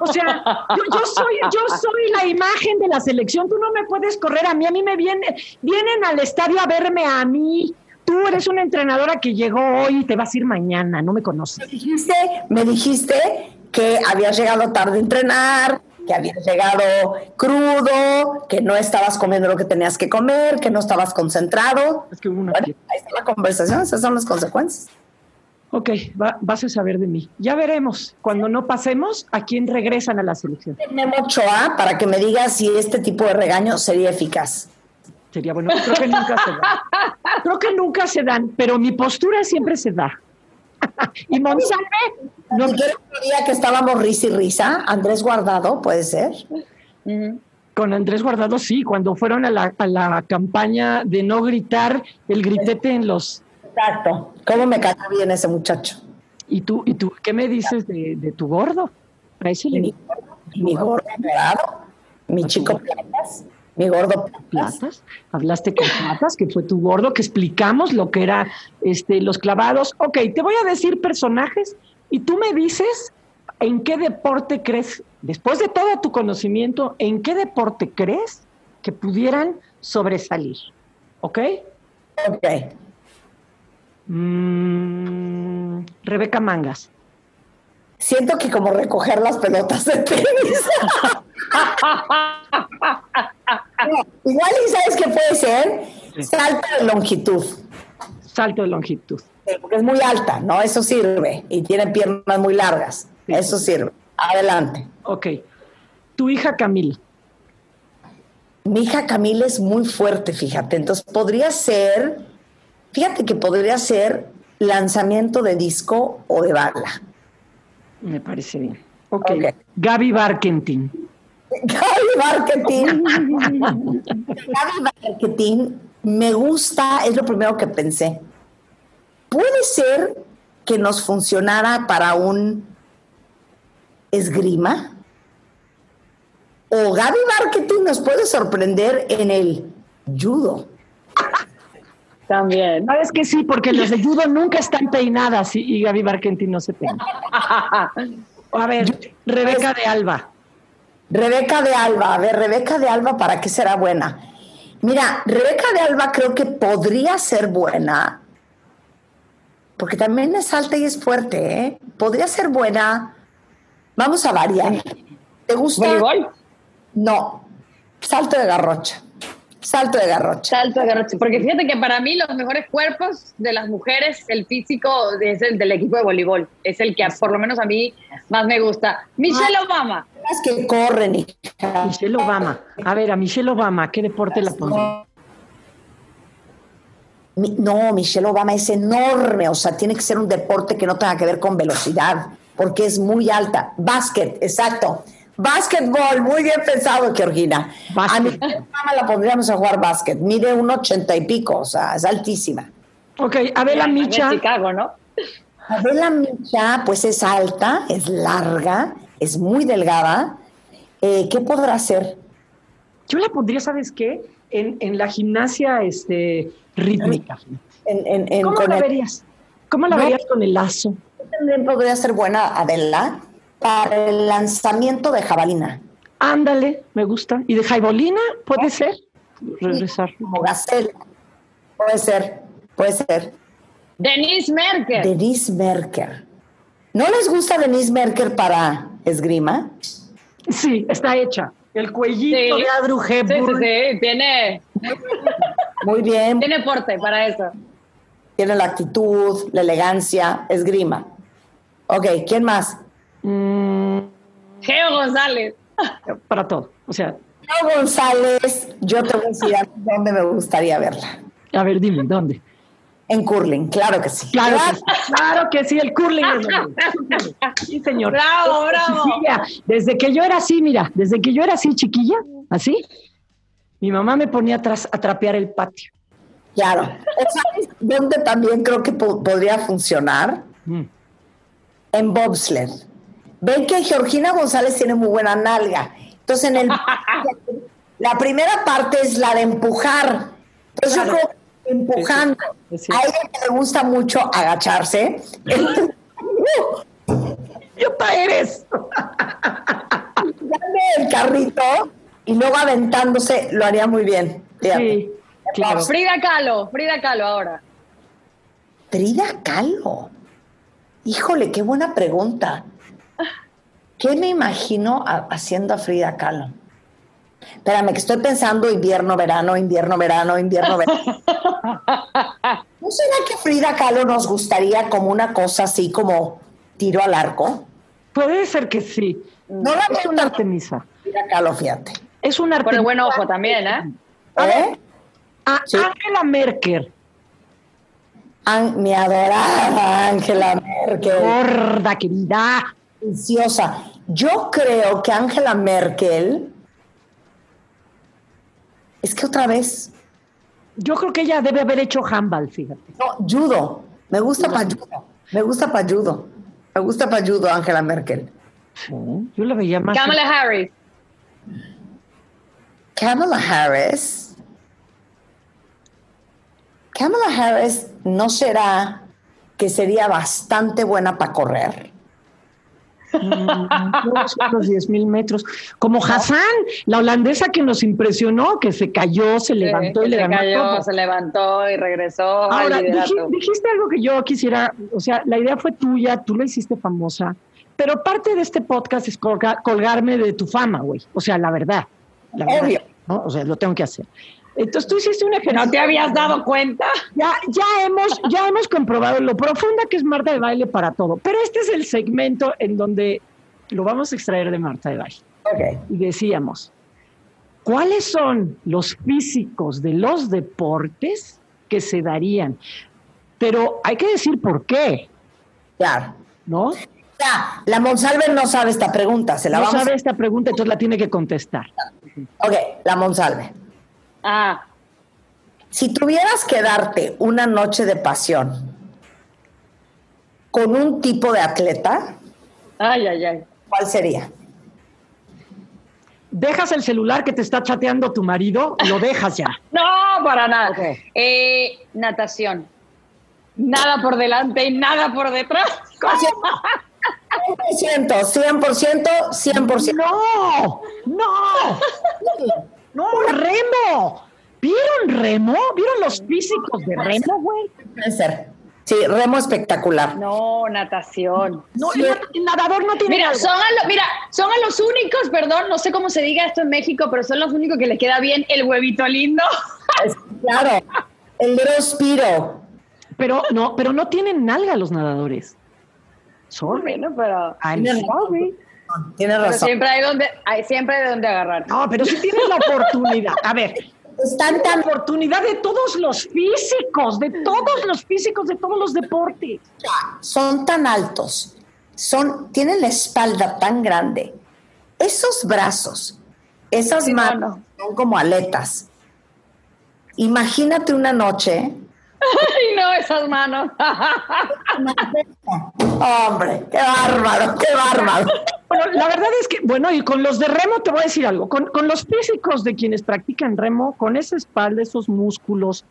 O sea, yo, yo soy, yo soy la imagen de la selección. Tú no me puedes correr a mí. A mí me viene, vienen al estadio a verme a mí. Tú eres una entrenadora que llegó hoy y te vas a ir mañana. No me conoces. dijiste, me dijiste que habías llegado tarde a entrenar, que habías llegado crudo, que no estabas comiendo lo que tenías que comer, que no estabas concentrado. Es que hubo una Bueno, ahí está la conversación, esas son las consecuencias. Ok, va- vas a saber de mí. Ya veremos. Cuando no pasemos, ¿a quién regresan a la selección? Memo Ochoa para que me digas si este tipo de regaño sería eficaz. Sería bueno. Creo que nunca se dan. Creo que nunca se dan, pero mi postura siempre se da. y Monsalve, no, día que estábamos risa y risa, Andrés Guardado, puede ser. Con Andrés Guardado sí, cuando fueron a la, a la campaña de no gritar el gritete en los... Exacto. ¿Cómo me cayó bien ese muchacho? ¿Y tú, y tú qué me dices de, de tu gordo? A ese le Mi, gordo dorado, mi chico mi gordo platas. platas, hablaste con platas, que fue tu gordo, que explicamos lo que era este, los clavados. Ok, te voy a decir personajes y tú me dices en qué deporte crees, después de todo tu conocimiento, en qué deporte crees que pudieran sobresalir. ¿Ok? Ok. Mm, Rebeca Mangas. Siento que como recoger las pelotas de tenis. Igual y sabes qué puede ser salto de longitud, Salto de longitud. porque es muy alta, ¿no? Eso sirve y tiene piernas muy largas. Eso sirve. Adelante. Ok. Tu hija Camila. Mi hija Camila es muy fuerte, fíjate. Entonces podría ser, fíjate que podría ser lanzamiento de disco o de bala. Me parece bien. Ok. Ok. Gaby Barkentin. Gaby Marketing. Gaby Marketing me gusta, es lo primero que pensé. Puede ser que nos funcionara para un esgrima. O Gaby Marketing nos puede sorprender en el judo. También. ¿Sabes que sí? Porque los de judo nunca están peinadas y, y Gaby Barkentin no se peina. A ver, Rebeca de Alba. Rebeca de Alba, a ver, Rebeca de Alba, ¿para qué será buena? Mira, Rebeca de Alba creo que podría ser buena, porque también es alta y es fuerte, ¿eh? Podría ser buena. Vamos a variar. ¿Te gusta? ¿Voleibol? No, salto de garrocha. Salto de garrocha. Salto de garrocha. Porque fíjate que para mí los mejores cuerpos de las mujeres, el físico es el del equipo de voleibol. Es el que por lo menos a mí más me gusta. Michelle Obama. Las que corren, hija. Michelle Obama. A ver, a Michelle Obama, ¿qué deporte la pondría? No, Michelle Obama es enorme, o sea, tiene que ser un deporte que no tenga que ver con velocidad, porque es muy alta. Básquet, exacto. Básquetbol, muy bien pensado, Georgina. A. Michelle Obama la pondríamos a jugar básquet. Mide un ochenta y pico, o sea, es altísima. Ok, Abela De Micha. Chicago, ¿no? Adela Micha, pues es alta, es larga, es muy delgada. Eh, ¿Qué podrá hacer? Yo la pondría, ¿sabes qué? En, en la gimnasia este, rítmica. En, en- en- ¿Cómo la el- verías? ¿Cómo la No. verías con el lazo? también podría ser buena, Adela, para el lanzamiento de jabalina. Ándale, me gusta. ¿Y de jaibolina? ¿Puede ser? Regresar. como Gacela. Puede ser, puede ser. Denise Merkel. Denise Merker. ¿No les gusta Denise Merker para esgrima? Sí, está hecha. El cuellito Sí. de Audrey Sí, sí. Tiene, Muy bien, tiene porte para eso. tiene la actitud, la elegancia, esgrima. Ok, ¿quién más? Mm, Geo González. para todo. O sea, Leo González, yo te voy a decir dónde me gustaría verla. a ver, dime, ¿dónde? En curling, claro que sí. Claro, que sí, claro que sí, el curling es. Sí, señor. Bravo, bravo. Desde que yo era así, mira, desde que yo era así chiquilla, así, mi mamá me ponía atrás a trapear el patio. Claro. ¿Sabes dónde también creo que po- podría funcionar? Mm. En bobsled. Ven que Georgina González tiene muy buena nalga. Entonces, en el la primera parte es la de empujar. Entonces, yo creo que empujando. Es A ella que le gusta mucho agacharse. ¡Yo eres! Dame el carrito y luego aventándose, lo haría muy bien. Sí, claro. Frida Kahlo. Frida Kahlo ahora. Frida Kahlo. Híjole, qué buena pregunta. ¿Qué me imagino a- haciendo a Frida Kahlo? Espérame, que estoy pensando invierno, verano, invierno, verano, invierno, verano. ¿No será que Frida Kahlo nos gustaría como una cosa así como tiro al arco? Puede ser que sí. No la Es una Artemisa. Frida Kahlo, fíjate. Es una Por el Artemisa. buen ojo también, ¿eh? ¿Eh? A- Sí. Angela Merkel, An- mi adorada Angela Merkel. gorda, querida. Preciosa. Yo creo que Angela Merkel. Es que otra vez. Yo creo que ella debe haber hecho handball, fíjate. No, judo. Me gusta para judo. Me gusta para judo. Me gusta para judo, Angela Merkel. Yo la veía más. Kamala Harris. Kamala Harris. Kamala Harris no será que sería bastante buena para correr. Unos 10 mil metros. Como Hassan, la holandesa que nos impresionó, que se cayó, se levantó Sí, y le se ganó cayó, todo. se levantó y regresó Ahora, al dijiste algo que yo quisiera, o sea, la idea fue tuya, tú la hiciste famosa, pero parte de este podcast es colga- colgarme de tu fama, güey. O sea, la verdad. La verdad, Obvio. ¿no? O sea, lo tengo que hacer. Entonces tú hiciste un ejercicio. ¿No te habías dado cuenta? Ya, ya, hemos, ya hemos comprobado lo profunda que es Marta de Baile para todo. Pero este es el segmento en donde lo vamos a extraer de Marta de Baile. Ok. Y decíamos, ¿cuáles son los físicos de los deportes que se darían? Pero hay que decir por qué, Claro. ¿no? Ya, la Monsalve no sabe esta pregunta, se la no vamos sabe esta pregunta, entonces la tiene que contestar. Ok, la Monsalve. Ah, Si tuvieras que darte una noche de pasión con un tipo de atleta, ay, ay, ay. ¿cuál sería? Dejas el celular que te está chateando tu marido, lo dejas ya. No, para nada. Eh, natación. Nada por delante y nada por detrás. 100%, 100%, 100%. ¡No! ¡No! ¡No, remo! ¿Vieron remo? ¿Vieron los físicos de remo, güey? Puede ser. Sí, remo espectacular. No, natación. No, el, el nadador no tiene Mira, algo. son a, lo- mira, son a los únicos, perdón, no sé cómo se diga esto en México, pero son los únicos que les queda bien el huevito lindo. Claro, el little Spiro. Pero no, pero no tienen nalga los nadadores. Sorry. Bueno, pero, I'm Tienen sorry. Tienes pero razón. siempre hay donde, hay siempre hay donde agarrar. No, pero si tienes la oportunidad. A ver, Están la tan oportunidad de todos los físicos, de todos los físicos, de todos los deportes. son tan altos, son, tienen la espalda tan grande, esos brazos, esas Sí, no, manos no. son como aletas. Imagínate una noche. Ay, no, esas manos. Hombre, qué bárbaro, qué bárbaro. Bueno, la verdad es que, bueno, y con los de remo te voy a decir algo, con, con los físicos de quienes practican remo, con esa espalda, esos músculos,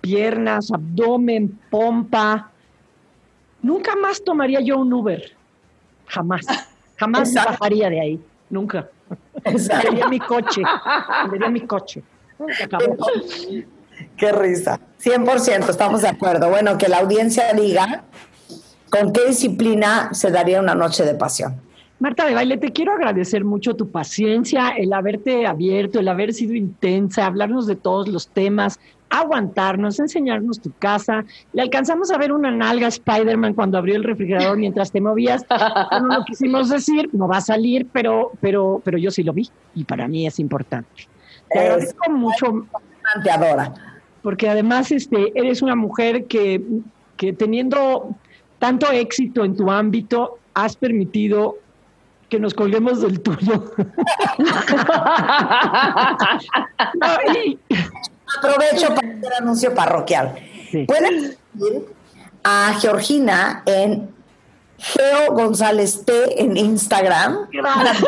piernas, abdomen, pompa, nunca más tomaría yo un Uber. Jamás. Jamás Exacto. bajaría de ahí. Nunca. Vendería mi coche. Vendería mi coche. Se acabó. Qué risa. 100%, estamos de acuerdo. Bueno, que la audiencia diga con qué disciplina se daría una noche de pasión. Marta de Baile, te quiero agradecer mucho tu paciencia, el haberte abierto, el haber sido intensa, hablarnos de todos los temas, aguantarnos, enseñarnos tu casa. Le alcanzamos a ver una nalga a Spider-Man cuando abrió el refrigerador mientras te movías. No lo quisimos decir, no va a salir, pero, pero, pero yo sí lo vi y para mí es importante. Te Es- agradezco mucho Te adora. Porque además este, eres una mujer que, que teniendo tanto éxito en tu ámbito, has permitido que nos colguemos del tuyo. No, y- Aprovecho para hacer anuncio parroquial. Sí. Pueden seguir a Georgina en Geo González T en Instagram. gracias.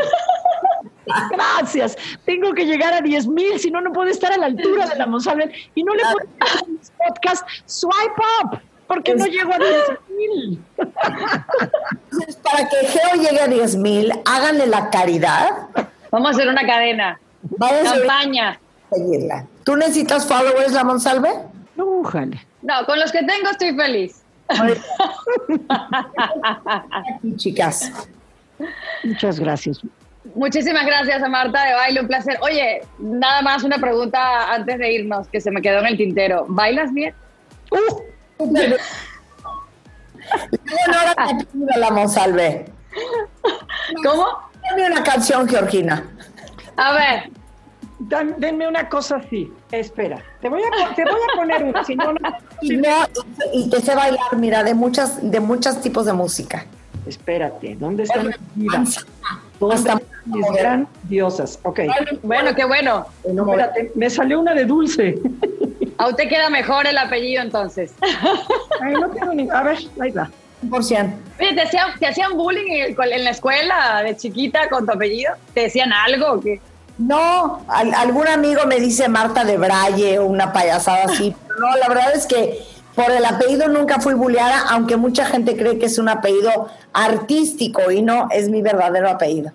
Gracias. Tengo que llegar a 10 mil, si no, no puedo estar a la altura de la Monsalve. Y no le puedo decir a mis podcast swipe up, porque no llego a 10 mil. Entonces, para que Geo llegue a 10 mil, háganle la caridad. Vamos a hacer una cadena. A Campaña. seguirla. ¿Tú necesitas followers, la Monsalve? No, jale. No, con los que tengo estoy feliz. Aquí, chicas. Muchas gracias. Muchísimas gracias a Marta de Baile, un placer. Oye, nada más una pregunta antes de irnos que se me quedó en el tintero. ¿Bailas bien? Uh, la Monsalve. ¿Cómo? Dame una canción, Georgina. A ver, Dan- denme una cosa así. Espera, te voy a, te voy a poner una, si no, no. Y, no, y te sé bailar, mira, de muchas, de muchos tipos de música. Espérate, ¿dónde están mis divas? ¿Dónde Hasta- están mis gran diosas? Ok. bueno, qué bueno. No, espérate, me salió una de dulce. A usted queda mejor el apellido entonces. Ay, no tengo ni... A ver, ahí va. 100%. Oye, ¿te hacían, te hacían bullying en, el col- en la escuela de chiquita con tu apellido? ¿Te decían algo? o qué? No, al- algún amigo me dice Marta de Braille o una payasada así. pero No, la verdad es que por el apellido nunca fui bulleada, aunque mucha gente cree que es un apellido artístico y no, es mi verdadero apellido.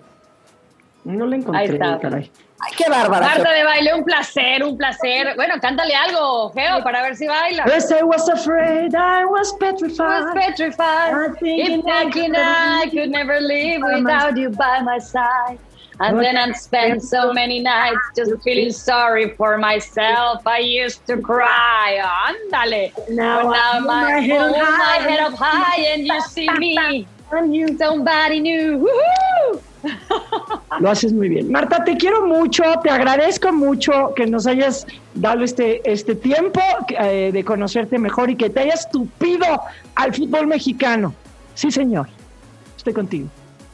No Ahí encontré, está. caray. Ay, qué bárbara. Marta de baile, un placer, un placer. Bueno, cántale algo, Geo, para ver si baila. Yes, I was afraid, I was I was petrified. petrified. I think If thinking I could never live without you by my side. And then I'd spend so many nights just feeling sorry for myself. I used to cry. Ándale. Now I hold my head my high. head up high and you see me. And you- Somebody new. Woohoo! Lo haces muy bien. Marta, te quiero mucho, te agradezco mucho que nos hayas dado este, este tiempo eh, de conocerte mejor y que te hayas tupido al fútbol mexicano. Sí, señor. Estoy contigo.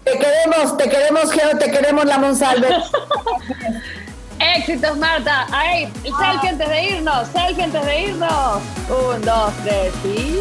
Te queremos, te queremos, Geo, te queremos, la Monsalve. Éxitos, Marta. Ahí, el selfie antes de irnos, selfie antes de irnos. Un, dos, tres y...